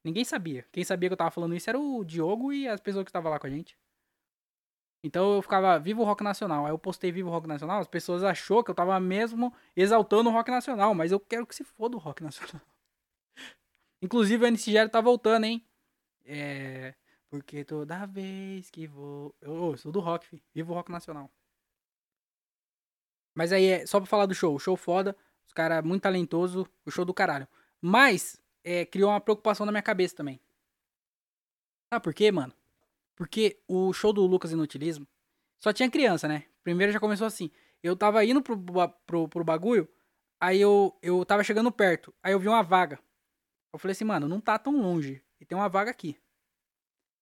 ninguém sabia. Quem sabia que eu tava falando isso era o Diogo e as pessoas que estavam lá com a gente. Então eu ficava Viva o Rock Nacional. Aí eu postei Viva o Rock Nacional. As pessoas achou que eu tava mesmo exaltando o rock nacional. Mas eu quero que se foda o rock nacional. [LAUGHS] Inclusive o NCGero tá voltando, hein? É. Porque toda vez que vou. Eu, eu sou do rock, filho. Vivo o rock nacional. Mas aí é só pra falar do show. O show foda. Os caras muito talentoso. O show do caralho. Mas é, criou uma preocupação na minha cabeça também. Sabe por quê, mano? Porque o show do Lucas Inutilismo só tinha criança, né? Primeiro já começou assim. Eu tava indo pro, pro, pro bagulho. Aí eu, eu tava chegando perto. Aí eu vi uma vaga. Eu falei assim, mano, não tá tão longe. E tem uma vaga aqui.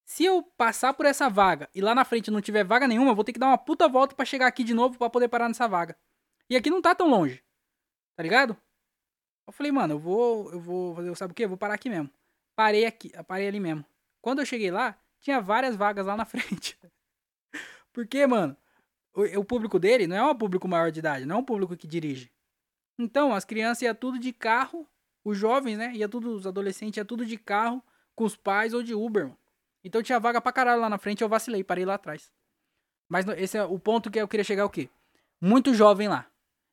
Se eu passar por essa vaga e lá na frente não tiver vaga nenhuma, eu vou ter que dar uma puta volta para chegar aqui de novo para poder parar nessa vaga. E aqui não tá tão longe. Tá ligado? Eu falei, mano, eu vou, eu vou fazer, sabe o que? Eu vou parar aqui mesmo. Parei aqui, parei ali mesmo. Quando eu cheguei lá, tinha várias vagas lá na [LAUGHS] frente. Porque, mano, o, o público dele não é um público maior de idade, não é um público que dirige. Então, as crianças iam tudo de carro os jovens, né? Ia tudo, os adolescentes, ia tudo de carro, com os pais ou de Uber, mano. Então tinha vaga pra caralho lá na frente, eu vacilei, parei lá atrás. Mas esse é o ponto que eu queria chegar o quê? Muito jovem lá.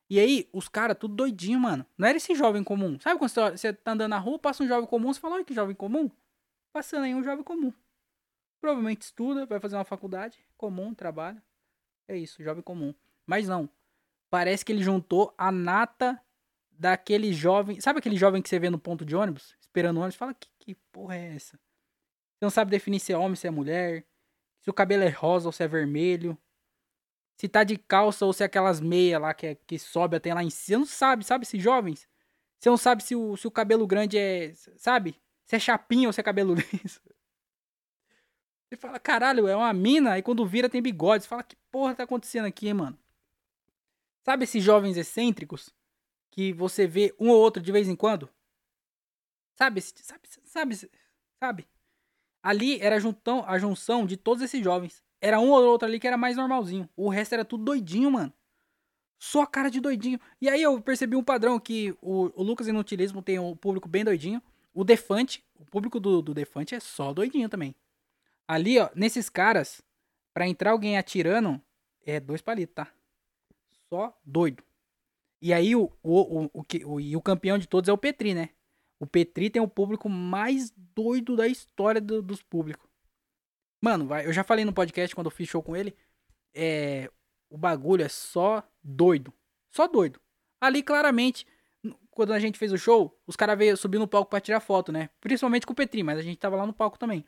E aí, os caras, tudo doidinho, mano. Não era esse jovem comum. Sabe quando você tá andando na rua, passa um jovem comum, você fala, olha que jovem comum. Passando aí um jovem comum. Provavelmente estuda, vai fazer uma faculdade, comum, trabalha. É isso, jovem comum. Mas não. Parece que ele juntou a nata daquele jovem. Sabe aquele jovem que você vê no ponto de ônibus? Esperando o ônibus? Fala, que, que porra é essa? Você não sabe definir se é homem, se é mulher. Se o cabelo é rosa ou se é vermelho. Se tá de calça ou se é aquelas meias lá que, é, que sobe até lá em cima. Você não sabe, sabe, esses jovens? Você não sabe se o, se o cabelo grande é. Sabe? Se é chapinha ou se é cabelo [LAUGHS] liso. Você fala, caralho, é uma mina. Aí quando vira tem bigode. Você fala, que porra tá acontecendo aqui, hein, mano? Sabe esses jovens excêntricos? que você vê um ou outro de vez em quando? Sabe, sabe, sabe, sabe? Ali era juntão, a junção de todos esses jovens. Era um ou outro ali que era mais normalzinho. O resto era tudo doidinho, mano. Só cara de doidinho. E aí eu percebi um padrão que o, o Lucas Inutilismo tem um público bem doidinho. O Defante, o público do, do Defante é só doidinho também. Ali, ó, nesses caras, pra entrar alguém atirando, é dois palitos, tá? Só doido. E aí o, o, o, o, o, e o campeão de todos é o Petri, né? O Petri tem o público mais doido da história do, dos públicos. Mano, vai, eu já falei no podcast quando eu fiz show com ele. É, o bagulho é só doido. Só doido. Ali, claramente, quando a gente fez o show, os caras veio subir no palco para tirar foto, né? Principalmente com o Petri, mas a gente tava lá no palco também.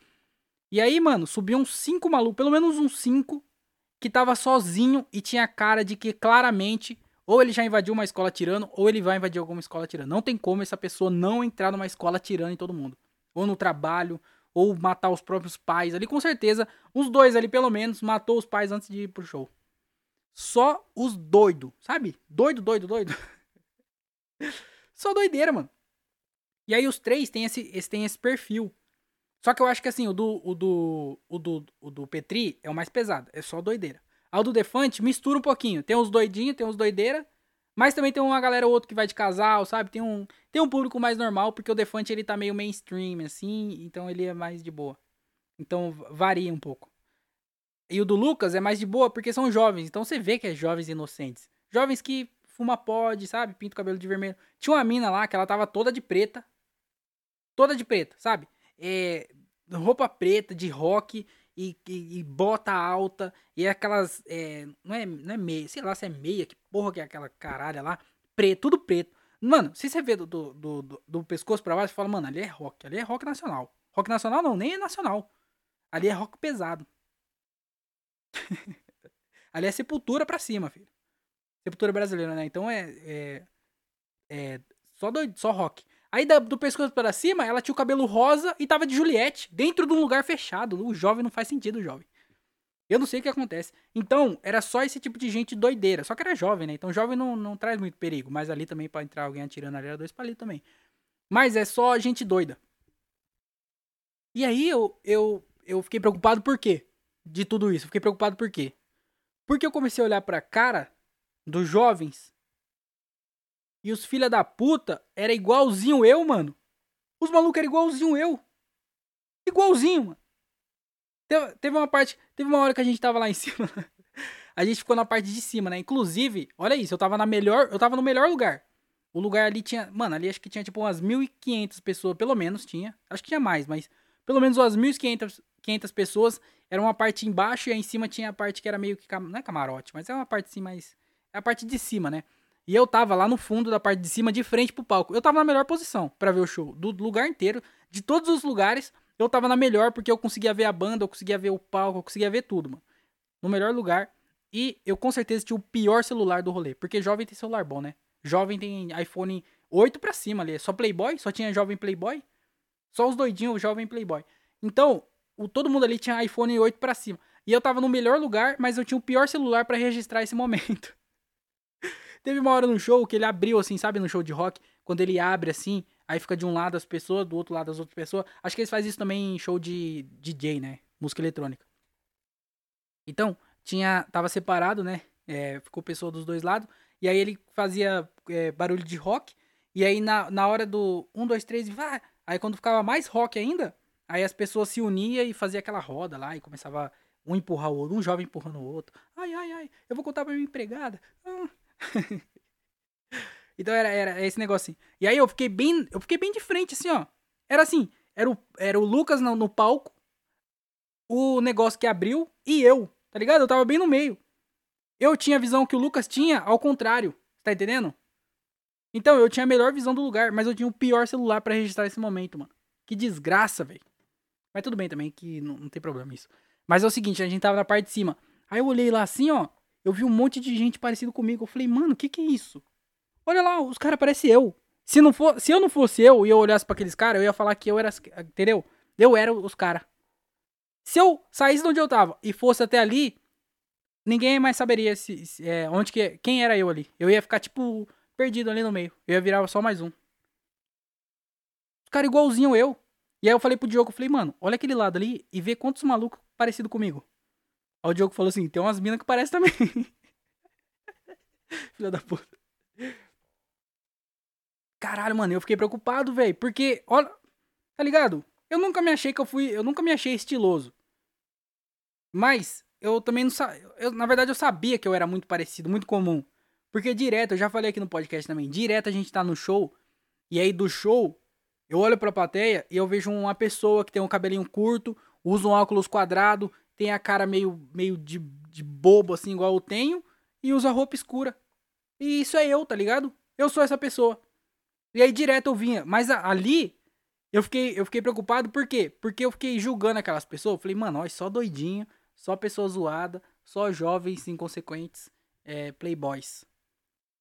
E aí, mano, subiu uns cinco malucos, pelo menos uns cinco, que tava sozinho e tinha cara de que claramente ou ele já invadiu uma escola tirando, ou ele vai invadir alguma escola tirando. Não tem como essa pessoa não entrar numa escola tirando em todo mundo. Ou no trabalho, ou matar os próprios pais. Ali com certeza, os dois ali pelo menos matou os pais antes de ir pro show. Só os doido, sabe? Doido, doido, doido. [LAUGHS] Só doideira, mano. E aí os três têm esse, esse, têm esse perfil. Só que eu acho que assim, o do, o do, o do, o do Petri é o mais pesado, é só doideira. Ao do Defante mistura um pouquinho. Tem uns doidinhos, tem uns doideira, mas também tem uma galera ou outra que vai de casal, sabe? Tem um, tem um público mais normal, porque o Defante ele tá meio mainstream, assim, então ele é mais de boa. Então varia um pouco. E o do Lucas é mais de boa porque são jovens, então você vê que é jovens inocentes. Jovens que fuma pod, sabe? Pinta o cabelo de vermelho. Tinha uma mina lá que ela tava toda de preta. Toda de preta, sabe? É, roupa preta, de rock e, e, e bota alta. E é aquelas. É, não, é, não é meia, sei lá se é meia, que porra que é aquela caralha lá. Preto, tudo preto. Mano, se você vê do, do, do, do pescoço pra baixo, você fala, mano, ali é rock, ali é rock nacional. Rock nacional não, nem é nacional. Ali é rock pesado. [LAUGHS] ali é sepultura pra cima, filho. Sepultura brasileira, né? Então é. É, é só, doido, só rock. Aí da, do pescoço para cima, ela tinha o cabelo rosa e tava de Juliette, dentro de um lugar fechado. O jovem não faz sentido, jovem. Eu não sei o que acontece. Então, era só esse tipo de gente doideira. Só que era jovem, né? Então, jovem não, não traz muito perigo. Mas ali também, para entrar alguém atirando ali, era dois palitos também. Mas é só gente doida. E aí, eu, eu, eu fiquei preocupado por quê? De tudo isso. Fiquei preocupado por quê? Porque eu comecei a olhar pra cara dos jovens. E os filha da puta era igualzinho eu, mano. Os malucos eram igualzinho eu. Igualzinho, mano. Teve, teve uma parte. Teve uma hora que a gente tava lá em [LAUGHS] cima. a gente ficou na parte de cima, né? Inclusive, olha isso, eu tava na melhor. Eu tava no melhor lugar. O lugar ali tinha. Mano, ali acho que tinha tipo umas 1.500 pessoas, pelo menos tinha. Acho que tinha mais, mas. Pelo menos umas 1.500 pessoas. Era uma parte embaixo e aí em cima tinha a parte que era meio que. Não é camarote, mas é uma parte assim mais é a parte de cima, né? E eu tava lá no fundo da parte de cima, de frente pro palco. Eu tava na melhor posição para ver o show. Do lugar inteiro, de todos os lugares, eu tava na melhor porque eu conseguia ver a banda, eu conseguia ver o palco, eu conseguia ver tudo, mano. No melhor lugar. E eu com certeza tinha o pior celular do rolê. Porque jovem tem celular bom, né? Jovem tem iPhone 8 pra cima ali. Só Playboy? Só tinha jovem Playboy? Só os doidinhos, jovem Playboy. Então, o, todo mundo ali tinha iPhone 8 pra cima. E eu tava no melhor lugar, mas eu tinha o pior celular para registrar esse momento. [LAUGHS] Teve uma hora no show que ele abriu, assim, sabe, no show de rock, quando ele abre assim, aí fica de um lado as pessoas, do outro lado as outras pessoas. Acho que eles fazem isso também em show de DJ, né? Música eletrônica. Então, tinha. Tava separado, né? É, ficou pessoa dos dois lados. E aí ele fazia é, barulho de rock. E aí na, na hora do 1, 2, 3 e vai. Aí quando ficava mais rock ainda, aí as pessoas se uniam e fazia aquela roda lá e começava um empurrar o outro, um jovem empurrando o outro. Ai, ai, ai, eu vou contar pra minha empregada. Ah, [LAUGHS] então era, era esse negocinho. E aí eu fiquei bem. Eu fiquei bem de frente, assim, ó. Era assim, era o, era o Lucas no, no palco, o negócio que abriu e eu, tá ligado? Eu tava bem no meio. Eu tinha a visão que o Lucas tinha, ao contrário. Tá entendendo? Então, eu tinha a melhor visão do lugar, mas eu tinha o pior celular para registrar esse momento, mano. Que desgraça, velho. Mas tudo bem também, que não, não, tem problema isso. Mas é o seguinte, a gente tava na parte de cima. Aí eu olhei lá assim, ó eu vi um monte de gente parecido comigo. Eu falei, mano, o que que é isso? Olha lá, os caras parecem eu. Se, não for, se eu não fosse eu e eu olhasse para aqueles caras, eu ia falar que eu era. Entendeu? Eu era os caras. Se eu saísse de onde eu tava e fosse até ali, ninguém mais saberia se, se é, onde que quem era eu ali. Eu ia ficar tipo perdido ali no meio. Eu ia virar só mais um. Os caras igualzinho eu. E aí eu falei pro Diogo, eu falei, mano, olha aquele lado ali e vê quantos malucos parecido comigo. Aí o Diogo falou assim: tem umas minas que parecem também. [LAUGHS] Filha da puta. Caralho, mano, eu fiquei preocupado, velho. Porque, olha. Tá ligado? Eu nunca me achei que eu fui. Eu nunca me achei estiloso. Mas, eu também não sabia. Na verdade, eu sabia que eu era muito parecido, muito comum. Porque direto, eu já falei aqui no podcast também. Direto a gente tá no show. E aí do show, eu olho pra plateia e eu vejo uma pessoa que tem um cabelinho curto, usa um óculos quadrado, tem a cara meio, meio de, de bobo, assim, igual eu tenho, e usa roupa escura. E isso é eu, tá ligado? Eu sou essa pessoa. E aí direto eu vinha. Mas ali, eu fiquei, eu fiquei preocupado, por quê? Porque eu fiquei julgando aquelas pessoas. Eu falei, mano, ó, só doidinho, só pessoa zoada, só jovens inconsequentes, é, playboys.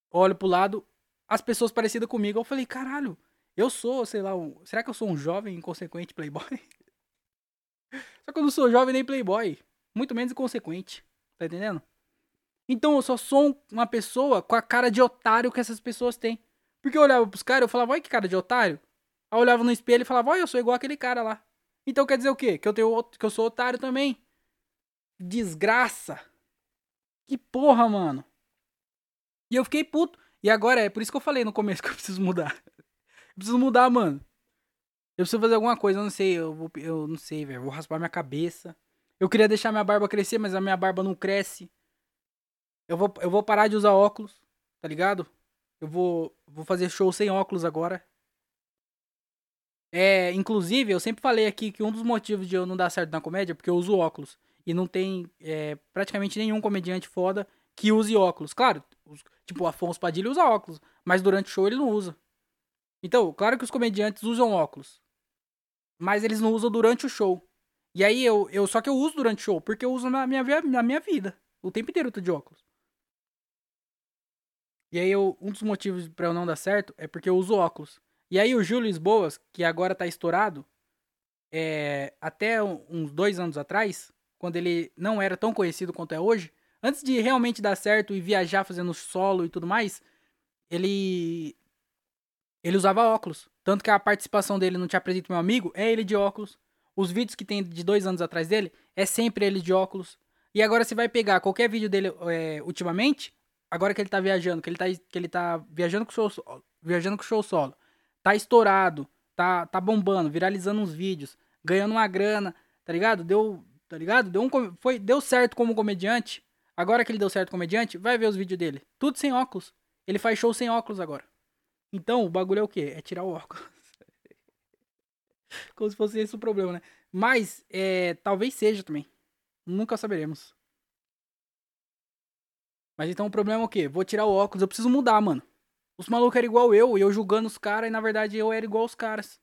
Olho pro lado, as pessoas parecidas comigo. Eu falei, caralho, eu sou, sei lá, um, será que eu sou um jovem inconsequente playboy? [LAUGHS] Só que eu não sou jovem nem playboy. Muito menos inconsequente. Tá entendendo? Então eu só sou uma pessoa com a cara de otário que essas pessoas têm. Porque eu olhava pros caras e eu falava, olha que cara de otário. Aí eu olhava no espelho e falava, olha, eu sou igual aquele cara lá. Então quer dizer o quê? Que eu, tenho, que eu sou otário também. Desgraça. Que porra, mano. E eu fiquei puto. E agora é por isso que eu falei no começo [LAUGHS] que eu preciso mudar. Eu preciso mudar, mano. Eu preciso fazer alguma coisa, eu não sei. Eu, vou, eu não sei, velho. Vou raspar minha cabeça. Eu queria deixar minha barba crescer, mas a minha barba não cresce. Eu vou, eu vou parar de usar óculos, tá ligado? Eu vou, vou fazer show sem óculos agora. É, inclusive, eu sempre falei aqui que um dos motivos de eu não dar certo na comédia é porque eu uso óculos. E não tem é, praticamente nenhum comediante foda que use óculos. Claro, os, tipo, o Afonso Padilha usa óculos, mas durante o show ele não usa. Então, claro que os comediantes usam óculos. Mas eles não usam durante o show. E aí eu, eu só que eu uso durante o show, porque eu uso na minha, na minha vida. O tempo inteiro eu tô de óculos. E aí eu, um dos motivos para eu não dar certo é porque eu uso óculos. E aí o Júlio Lisboas, que agora tá estourado, é, até uns dois anos atrás, quando ele não era tão conhecido quanto é hoje, antes de realmente dar certo e viajar fazendo solo e tudo mais, ele ele usava óculos. Tanto que a participação dele no Te Apresento Meu Amigo é ele de óculos. Os vídeos que tem de dois anos atrás dele é sempre ele de óculos. E agora você vai pegar qualquer vídeo dele é, ultimamente, agora que ele tá viajando, que ele tá, que ele tá viajando com show, viajando com show solo, tá estourado, tá, tá bombando, viralizando uns vídeos, ganhando uma grana, tá ligado? Deu, tá ligado? Deu, um, foi, deu certo como comediante. Agora que ele deu certo como comediante, vai ver os vídeos dele. Tudo sem óculos. Ele faz show sem óculos agora. Então, o bagulho é o quê? É tirar o óculos. [LAUGHS] Como se fosse esse o problema, né? Mas, é, talvez seja também. Nunca saberemos. Mas então o problema é o quê? Vou tirar o óculos, eu preciso mudar, mano. Os malucos eram igual eu, e eu julgando os caras, e na verdade eu era igual os caras.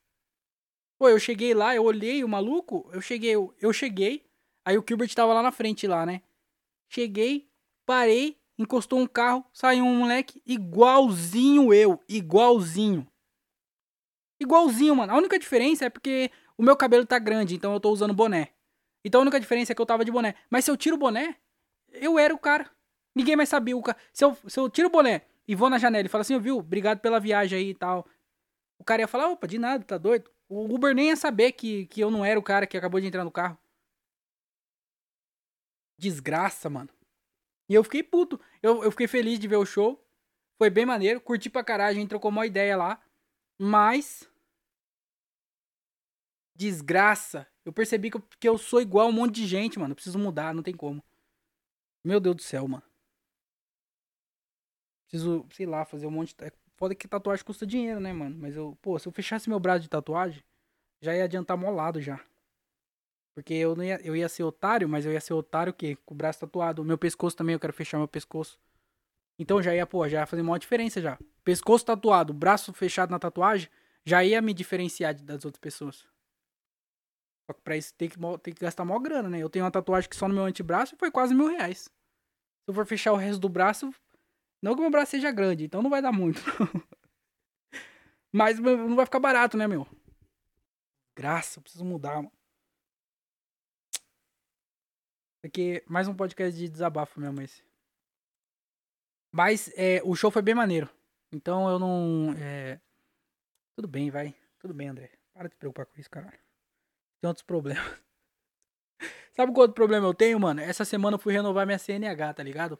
Pô, eu cheguei lá, eu olhei o maluco, eu cheguei, eu, eu cheguei, aí o Gilbert tava lá na frente lá, né? Cheguei, parei, encostou um carro, saiu um moleque igualzinho eu, igualzinho. Igualzinho, mano. A única diferença é porque o meu cabelo tá grande, então eu tô usando boné. Então a única diferença é que eu tava de boné. Mas se eu tiro o boné, eu era o cara. Ninguém mais sabia o cara. Se eu, se eu tiro o boné e vou na janela e falo assim, viu, obrigado pela viagem aí e tal. O cara ia falar, opa, de nada, tá doido? O Uber nem ia saber que, que eu não era o cara que acabou de entrar no carro. Desgraça, mano. E eu fiquei puto. Eu, eu fiquei feliz de ver o show. Foi bem maneiro. Curti pra caralho. A gente trocou uma ideia lá. Mas. Desgraça. Eu percebi que eu, que eu sou igual um monte de gente, mano. Eu preciso mudar, não tem como. Meu Deus do céu, mano. Preciso, sei lá, fazer um monte de. É foda que tatuagem custa dinheiro, né, mano? Mas eu, pô, se eu fechasse meu braço de tatuagem, já ia adiantar molado já. Porque eu não ia, eu ia ser otário, mas eu ia ser otário o quê? Com o braço tatuado. O meu pescoço também, eu quero fechar meu pescoço. Então já ia, pô, já ia fazer uma diferença já. Pescoço tatuado, braço fechado na tatuagem, já ia me diferenciar das outras pessoas. Só que pra isso tem que, tem que gastar maior grana, né? Eu tenho uma tatuagem que só no meu antebraço foi quase mil reais. Se eu for fechar o resto do braço, não que meu braço seja grande, então não vai dar muito. [LAUGHS] Mas não vai ficar barato, né, meu? Graça, eu preciso mudar, mano. Aqui, mais um podcast de desabafo mesmo esse. Mas é, o show foi bem maneiro. Então eu não. É... Tudo bem, vai. Tudo bem, André. Para de se preocupar com isso, caralho. Tem outros problemas. [LAUGHS] Sabe qual outro problema eu tenho, mano? Essa semana eu fui renovar minha CNH, tá ligado?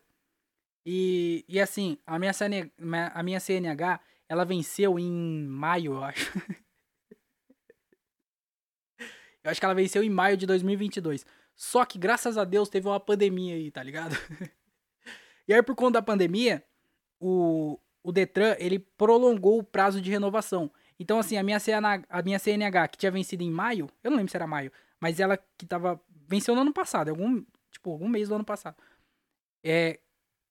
E, e assim, a minha, CN, a minha CNH, ela venceu em maio, eu acho. [LAUGHS] eu acho que ela venceu em maio de 2022. Só que, graças a Deus, teve uma pandemia aí, tá ligado? [LAUGHS] e aí, por conta da pandemia, o, o Detran, ele prolongou o prazo de renovação. Então, assim, a minha, CNH, a minha CNH, que tinha vencido em maio, eu não lembro se era maio, mas ela que tava. Venceu no ano passado, algum. Tipo, algum mês do ano passado. É,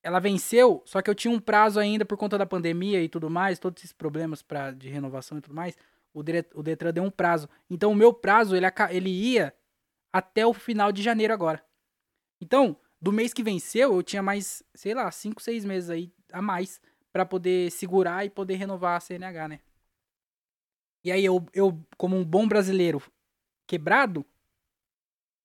ela venceu, só que eu tinha um prazo ainda por conta da pandemia e tudo mais, todos esses problemas pra, de renovação e tudo mais. O, o Detran deu um prazo. Então, o meu prazo, ele, ele ia até o final de janeiro agora. Então, do mês que venceu, eu tinha mais, sei lá, 5, 6 meses aí a mais para poder segurar e poder renovar a CNH, né? E aí eu, eu como um bom brasileiro quebrado,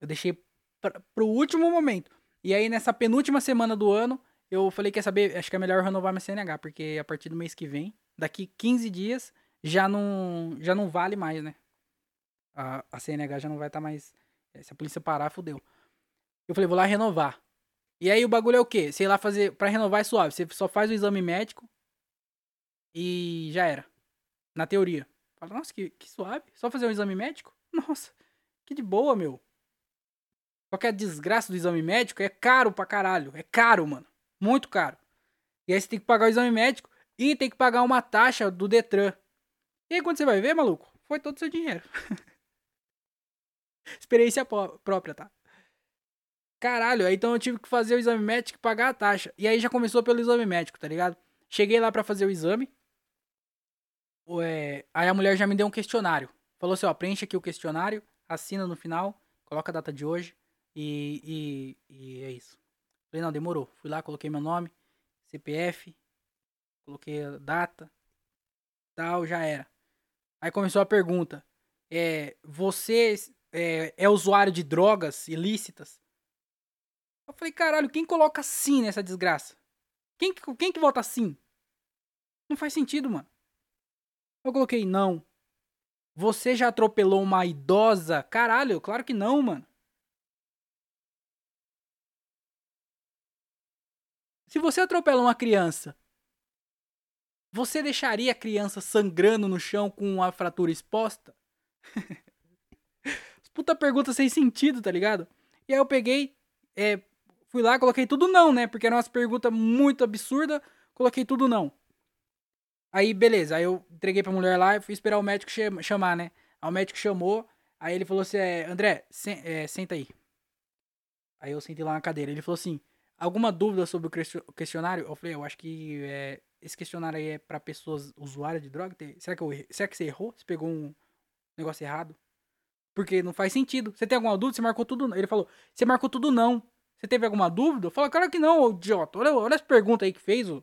eu deixei pra, pro último momento. E aí nessa penúltima semana do ano, eu falei, quer saber, acho que é melhor renovar minha CNH, porque a partir do mês que vem, daqui 15 dias, já não, já não vale mais, né? A, a CNH já não vai estar tá mais. É, se a polícia parar, fodeu. Eu falei, vou lá renovar. E aí o bagulho é o quê? Sei lá fazer. Pra renovar é suave. Você só faz o exame médico e já era. Na teoria. Fala, nossa, que, que suave. Só fazer um exame médico? Nossa, que de boa, meu. Qualquer desgraça do exame médico é caro pra caralho. É caro, mano. Muito caro. E aí você tem que pagar o exame médico e tem que pagar uma taxa do Detran. E aí quando você vai ver, maluco, foi todo o seu dinheiro. [LAUGHS] Experiência própria, tá? Caralho, aí então eu tive que fazer o exame médico e pagar a taxa. E aí já começou pelo exame médico, tá ligado? Cheguei lá para fazer o exame. É, aí a mulher já me deu um questionário. Falou assim, ó, preenche aqui o questionário, assina no final, coloca a data de hoje e, e, e é isso. Falei, não, demorou. Fui lá, coloquei meu nome, CPF, coloquei a data, tal, já era. Aí começou a pergunta: é, você é, é usuário de drogas ilícitas? Eu falei, caralho, quem coloca sim nessa desgraça? Quem, quem que vota assim? Não faz sentido, mano. Eu coloquei não. Você já atropelou uma idosa? Caralho, claro que não, mano. Se você atropela uma criança, você deixaria a criança sangrando no chão com uma fratura exposta? [LAUGHS] Puta pergunta sem sentido, tá ligado? E aí eu peguei, é, fui lá, coloquei tudo não, né? Porque era uma pergunta muito absurda, coloquei tudo não. Aí, beleza, aí eu entreguei pra mulher lá e fui esperar o médico chamar, né? Aí o médico chamou, aí ele falou assim, é, André, sen é, senta aí. Aí eu sentei lá na cadeira. Ele falou assim, Alguma dúvida sobre o questionário? Eu falei, eu acho que é, esse questionário aí é para pessoas usuárias de droga. Será que, eu, será que você errou? Você pegou um negócio errado? Porque não faz sentido. Você tem alguma dúvida? Você marcou tudo. Ele falou, você marcou tudo não. Você teve alguma dúvida? Eu falei, claro que não, idiota. Olha, olha as perguntas aí que fez, ô.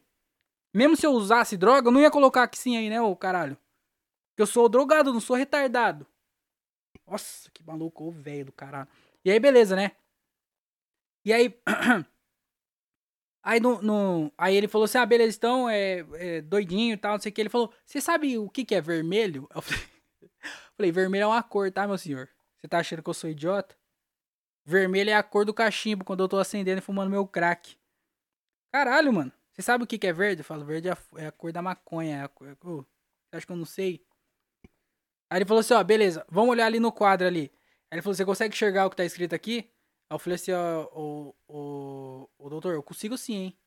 Mesmo se eu usasse droga, eu não ia colocar aqui sim aí, né, ô caralho? Eu sou drogado, não sou retardado. Nossa, que maluco, ô velho do caralho. E aí, beleza, né? E aí. [CLEARS THROAT] Aí, no, no, aí ele falou assim: ah, beleza, então é, é doidinho e tal, não sei o que. Ele falou: você sabe o que, que é vermelho? Eu falei, falei: vermelho é uma cor, tá, meu senhor? Você tá achando que eu sou idiota? Vermelho é a cor do cachimbo quando eu tô acendendo e fumando meu crack. Caralho, mano. Você sabe o que, que é verde? Eu falo: verde é a, é a cor da maconha. É a cor, oh, você acha que eu não sei? Aí ele falou assim: ó, beleza, vamos olhar ali no quadro ali. Aí ele falou: você consegue enxergar o que tá escrito aqui? Aí eu falei assim, ó, o, o, o doutor, eu consigo sim, hein?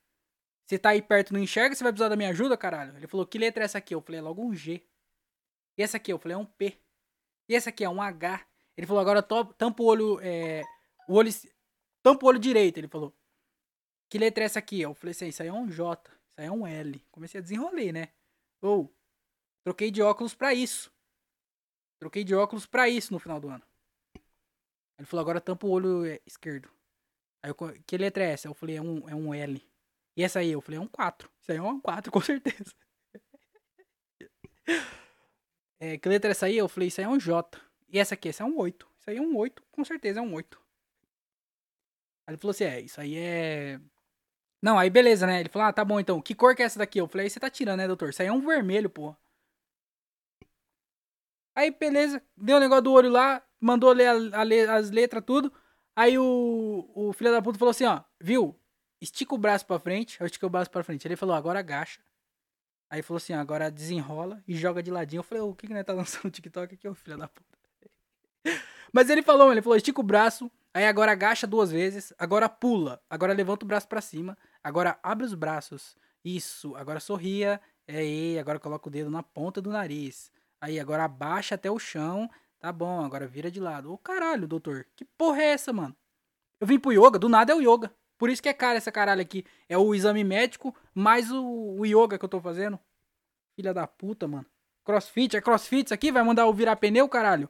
Você tá aí perto, não enxerga, você vai precisar da minha ajuda, caralho? Ele falou, que letra é essa aqui? Eu falei, é logo um G. E essa aqui? Eu falei, é um P. E essa aqui é um H. Ele falou, agora tampa o olho, é, o olho, tampa o olho direito, ele falou. Que letra é essa aqui? Eu falei assim, isso aí é um J, isso aí é um L. Comecei a desenrolar, né? Ou, troquei de óculos pra isso. Troquei de óculos pra isso no final do ano. Ele falou, agora tampa o olho é, esquerdo. Aí eu, que letra é essa? Eu falei, é um, é um L. E essa aí? Eu falei, é um 4. Isso aí é um 4, [LAUGHS] com certeza. É, que letra é essa aí? Eu falei, isso aí é um J. E essa aqui? Essa é um 8. Isso aí é um 8, com certeza é um 8. Aí ele falou assim, é, isso aí é... Não, aí beleza, né? Ele falou, ah, tá bom então. Que cor que é essa daqui? Eu falei, aí você tá tirando, né, doutor? Isso aí é um vermelho, pô. Aí, beleza. Deu o negócio do olho lá mandou ler a, a, as letras, tudo. Aí o, o filho da puta falou assim, ó, viu? Estica o braço pra frente. Eu estiquei o braço pra frente. Ele falou, agora agacha. Aí falou assim, agora desenrola e joga de ladinho. Eu falei, o que que né, tá lançando no TikTok aqui, ô filho da puta? [LAUGHS] Mas ele falou, ele falou, estica o braço, aí agora agacha duas vezes, agora pula, agora levanta o braço para cima, agora abre os braços. Isso, agora sorria, é aí, agora coloca o dedo na ponta do nariz. Aí agora abaixa até o chão Tá bom, agora vira de lado. Ô caralho, doutor. Que porra é essa, mano? Eu vim pro yoga, do nada é o yoga. Por isso que é caro essa caralho aqui. É o exame médico mais o, o yoga que eu tô fazendo. Filha da puta, mano. Crossfit, é crossfit isso aqui? Vai mandar eu virar pneu, caralho?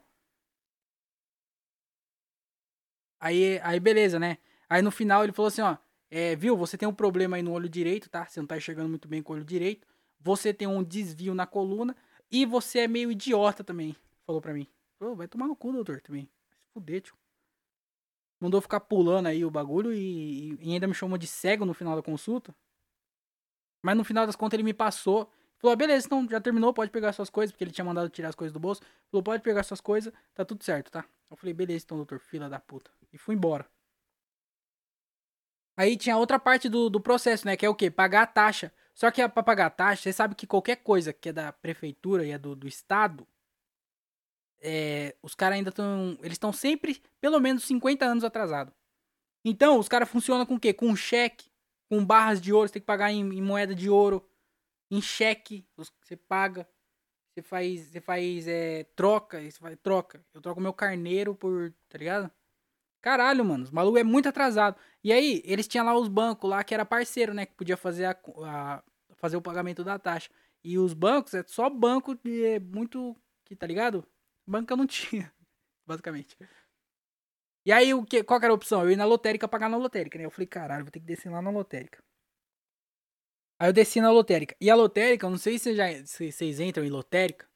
Aí, aí beleza, né? Aí no final ele falou assim, ó. É, viu, você tem um problema aí no olho direito, tá? Você não tá enxergando muito bem com o olho direito. Você tem um desvio na coluna. E você é meio idiota também. Falou pra mim. Pô, vai tomar no cu, doutor, também. Vai se fuder, tio. Mandou ficar pulando aí o bagulho e, e, ainda me chamou de cego no final da consulta. Mas no final das contas ele me passou. Falou, ah, beleza, então já terminou, pode pegar suas coisas, porque ele tinha mandado tirar as coisas do bolso. Falou, pode pegar suas coisas, tá tudo certo, tá? Eu falei, beleza, então, doutor, fila da puta. E fui embora. Aí tinha outra parte do, do processo, né? Que é o quê? Pagar a taxa. Só que pra pagar a taxa, você sabe que qualquer coisa que é da prefeitura e é do, do estado, é, os caras ainda estão. Eles estão sempre pelo menos 50 anos atrasados. Então, os caras funcionam com o quê? Com cheque, com barras de ouro, você tem que pagar em, em moeda de ouro, em cheque, você paga. Você faz, você faz é, troca, você faz troca. Eu troco meu carneiro por, tá ligado? Caralho, mano, os malucos é muito atrasado. E aí, eles tinham lá os bancos lá que era parceiro, né? Que podia fazer, a, a fazer o pagamento da taxa. E os bancos, é só banco de é muito. Que, tá ligado? Banco eu não [LAUGHS] tinha, basicamente. E aí, o que, qual que era a opção? Eu ir na lotérica pagar na lotérica, né? Eu falei, caralho, vou ter que descer lá na lotérica. Aí eu desci na lotérica. E a lotérica, eu não sei se, já, se vocês entram em lotérica.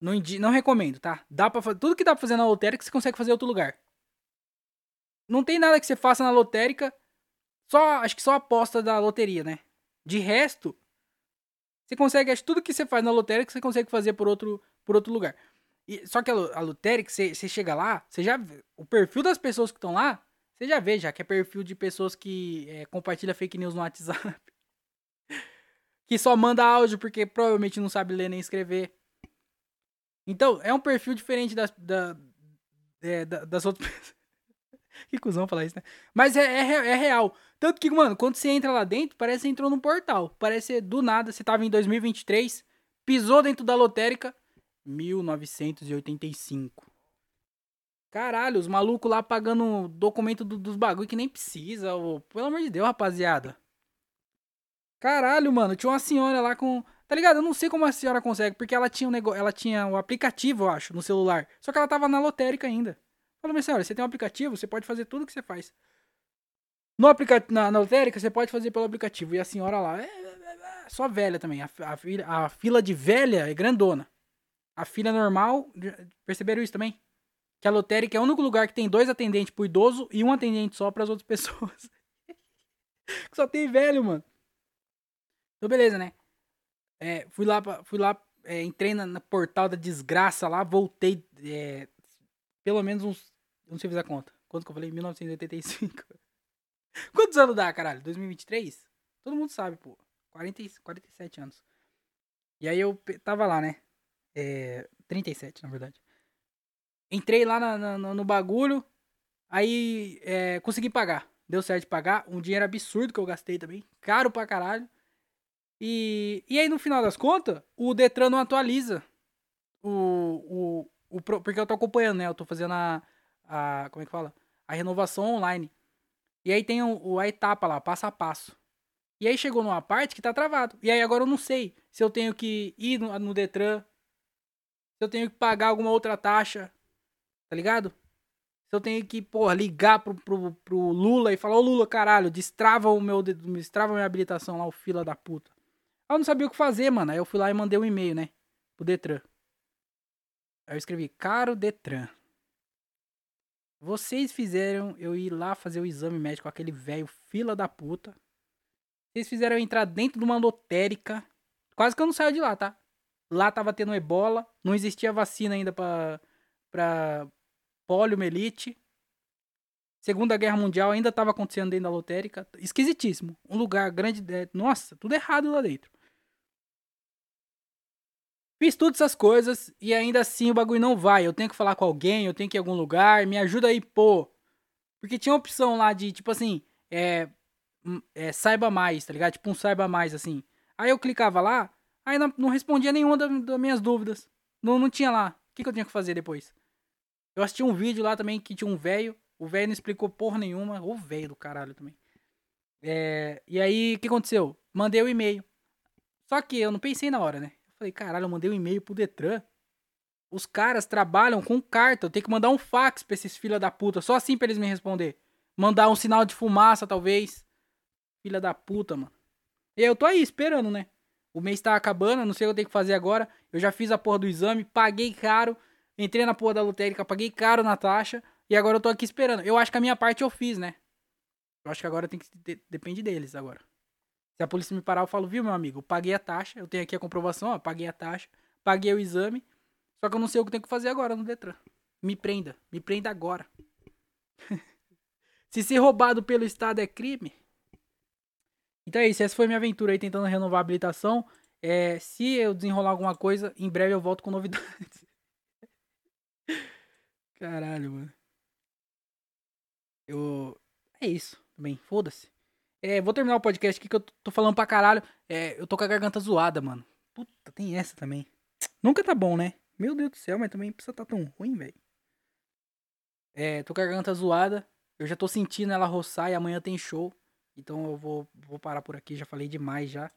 Não, não recomendo, tá? Dá pra fazer. Tudo que dá pra fazer na lotérica, você consegue fazer em outro lugar. Não tem nada que você faça na lotérica. Só, acho que só aposta da loteria, né? De resto, você consegue, acho tudo que você faz na lotérica, você consegue fazer por outro, por outro lugar. E, só que a, a você, chega lá, você já o perfil das pessoas que estão lá, você já vê já que é perfil de pessoas que é, compartilha fake news no WhatsApp. [LAUGHS] que só manda áudio porque provavelmente não sabe ler nem escrever. Então, é um perfil diferente das, da, é, das outras [LAUGHS] que cuzão falar isso, né? Mas é, é, é, real. Tanto que, mano, quando você entra lá dentro, parece que entrou num portal. Parece do nada, você tava em 2023, pisou dentro da lotérica, 1985. Caralho, os malucos lá pagando documento do, dos bagulho que nem precisa. Ô. Pelo amor de Deus, rapaziada. Caralho, mano, tinha uma senhora lá com. Tá ligado? Eu não sei como a senhora consegue, porque ela tinha um negócio. Ela tinha o um aplicativo, eu acho, no celular. Só que ela tava na lotérica ainda. Falou, minha senhora, você tem um aplicativo, você pode fazer tudo que você faz. No aplica na, na lotérica, você pode fazer pelo aplicativo. E a senhora lá, é, é, é só velha também. A, a, a, fila de velha é grandona. A fila normal, perceberam isso também? Que a lotérica é o único lugar que tem dois atendentes pro idoso e um atendente só para as outras [LAUGHS] pessoas. só tem velho, mano. Então, beleza, né? É, fui lá, fui lá é, entrei na, na, portal da desgraça lá, voltei é, pelo menos uns. Não sei fazer a conta. Quanto que eu falei? 1985. [LAUGHS] Quantos anos dá, caralho? 2023? Todo mundo sabe, pô. 40, 47 anos. E aí eu tava lá, né? É, 37, na verdade. Entrei lá na, na, no bagulho. Aí é, consegui pagar. Deu certo de pagar. Um dinheiro absurdo que eu gastei também. Caro pra caralho. E, e aí, no final das contas, o Detran não atualiza o, o, o, porque eu tô acompanhando, né? Eu tô fazendo a, a. Como é que fala? A renovação online. E aí tem o, a etapa lá, passo a passo. E aí chegou numa parte que tá travado. E aí agora eu não sei se eu tenho que ir no, no Detran. Se eu tenho que pagar alguma outra taxa. Tá ligado? Se eu tenho que, porra, ligar pro, pro, pro Lula e falar, ô Lula, caralho, destrava o meu. Destrava a minha habilitação lá, o fila da puta. Aí eu não sabia o que fazer, mano. Aí eu fui lá e mandei um e-mail, né? Pro Detran. Aí eu escrevi, caro Detran. Vocês fizeram eu ir lá fazer o exame médico com aquele velho fila da puta. Vocês fizeram eu entrar dentro de uma lotérica. Quase que eu não saio de lá, tá? Lá tava tendo ebola. Não existia vacina ainda pra poliomielite. Segunda Guerra Mundial ainda tava acontecendo dentro da lotérica. Esquisitíssimo. Um lugar grande. É, nossa, tudo errado lá dentro. Fiz todas essas coisas e ainda assim o bagulho não vai. Eu tenho que falar com alguém, eu tenho que ir em algum lugar, me ajuda aí, pô. Porque tinha opção lá de, tipo assim, é, hum, é saiba mais, tá ligado? Tipo um saiba mais, assim. Aí eu clicava lá, aí não, não respondia nenhuma das, das, minhas dúvidas. Não, não tinha lá. O que, que eu tinha que fazer depois? Eu assisti um vídeo lá também que tinha um velho. O velho não explicou porra nenhuma. O velho do caralho também. É, e aí, o que aconteceu? Mandei o um e-mail. Só que eu não pensei na hora, né? Falei, caralho, eu mandei um e-mail pro Detran. Os caras trabalham com carta. Eu tenho que mandar um fax pra esses filha da puta. Só assim pra eles me responder. Mandar um sinal de fumaça, talvez. Filha da puta, mano. E eu tô aí esperando, né? O mês tá acabando, não sei o que eu tenho que fazer agora. Eu já fiz a porra do exame, paguei caro. Entrei na porra da lotérica, paguei caro na taxa. E agora eu tô aqui esperando. Eu acho que a minha parte eu fiz, né? Eu acho que agora tem que. Depende deles agora. Se a polícia me parar, eu falo, viu, meu amigo, eu paguei a taxa, eu tenho aqui a comprovação, ó, paguei a taxa, paguei o exame, só que eu não sei o que tenho que fazer agora no Detran. Me prenda, me prenda agora. [LAUGHS] Se ser roubado pelo Estado é crime. Então é isso, essa foi minha aventura aí tentando renovar a habilitação. É, se eu desenrolar alguma coisa, em breve eu volto com novidades. [LAUGHS] Caralho, mano. Eu. É isso também, foda-se. É, vou terminar o podcast aqui que eu tô falando pra caralho. É, eu tô com a garganta zoada, mano. Puta, tem essa também. Nunca tá bom, né? Meu Deus do céu, mas também precisa tá tão ruim, velho. É, tô com a garganta zoada. Eu já tô sentindo ela roçar e amanhã tem show. Então eu vou, vou parar por aqui. Já falei demais já.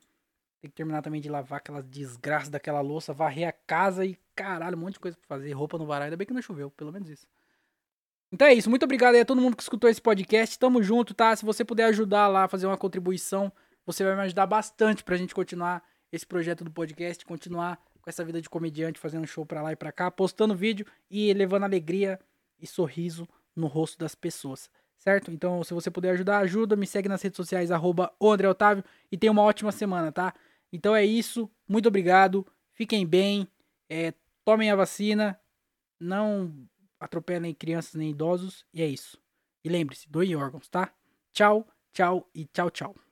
Tem que terminar também de lavar aquela desgraça daquela louça, varrer a casa e caralho, um monte de coisa pra fazer. Roupa no varal. Ainda bem que não choveu, pelo menos isso. Então é isso. Muito obrigado aí a todo mundo que escutou esse podcast. Tamo junto, tá? Se você puder ajudar lá, fazer uma contribuição, você vai me ajudar bastante pra gente continuar esse projeto do podcast, continuar com essa vida de comediante, fazendo show pra lá e pra cá, postando vídeo e levando alegria e sorriso no rosto das pessoas, certo? Então, se você puder ajudar, ajuda, me segue nas redes sociais, arroba Otávio, e tenha uma ótima semana, tá? Então é isso, muito obrigado, fiquem bem, é, tomem a vacina, não atropelem crianças nem idosos, e é isso. E lembre-se, doem órgãos, tá? Tchau, tchau e tchau, tchau.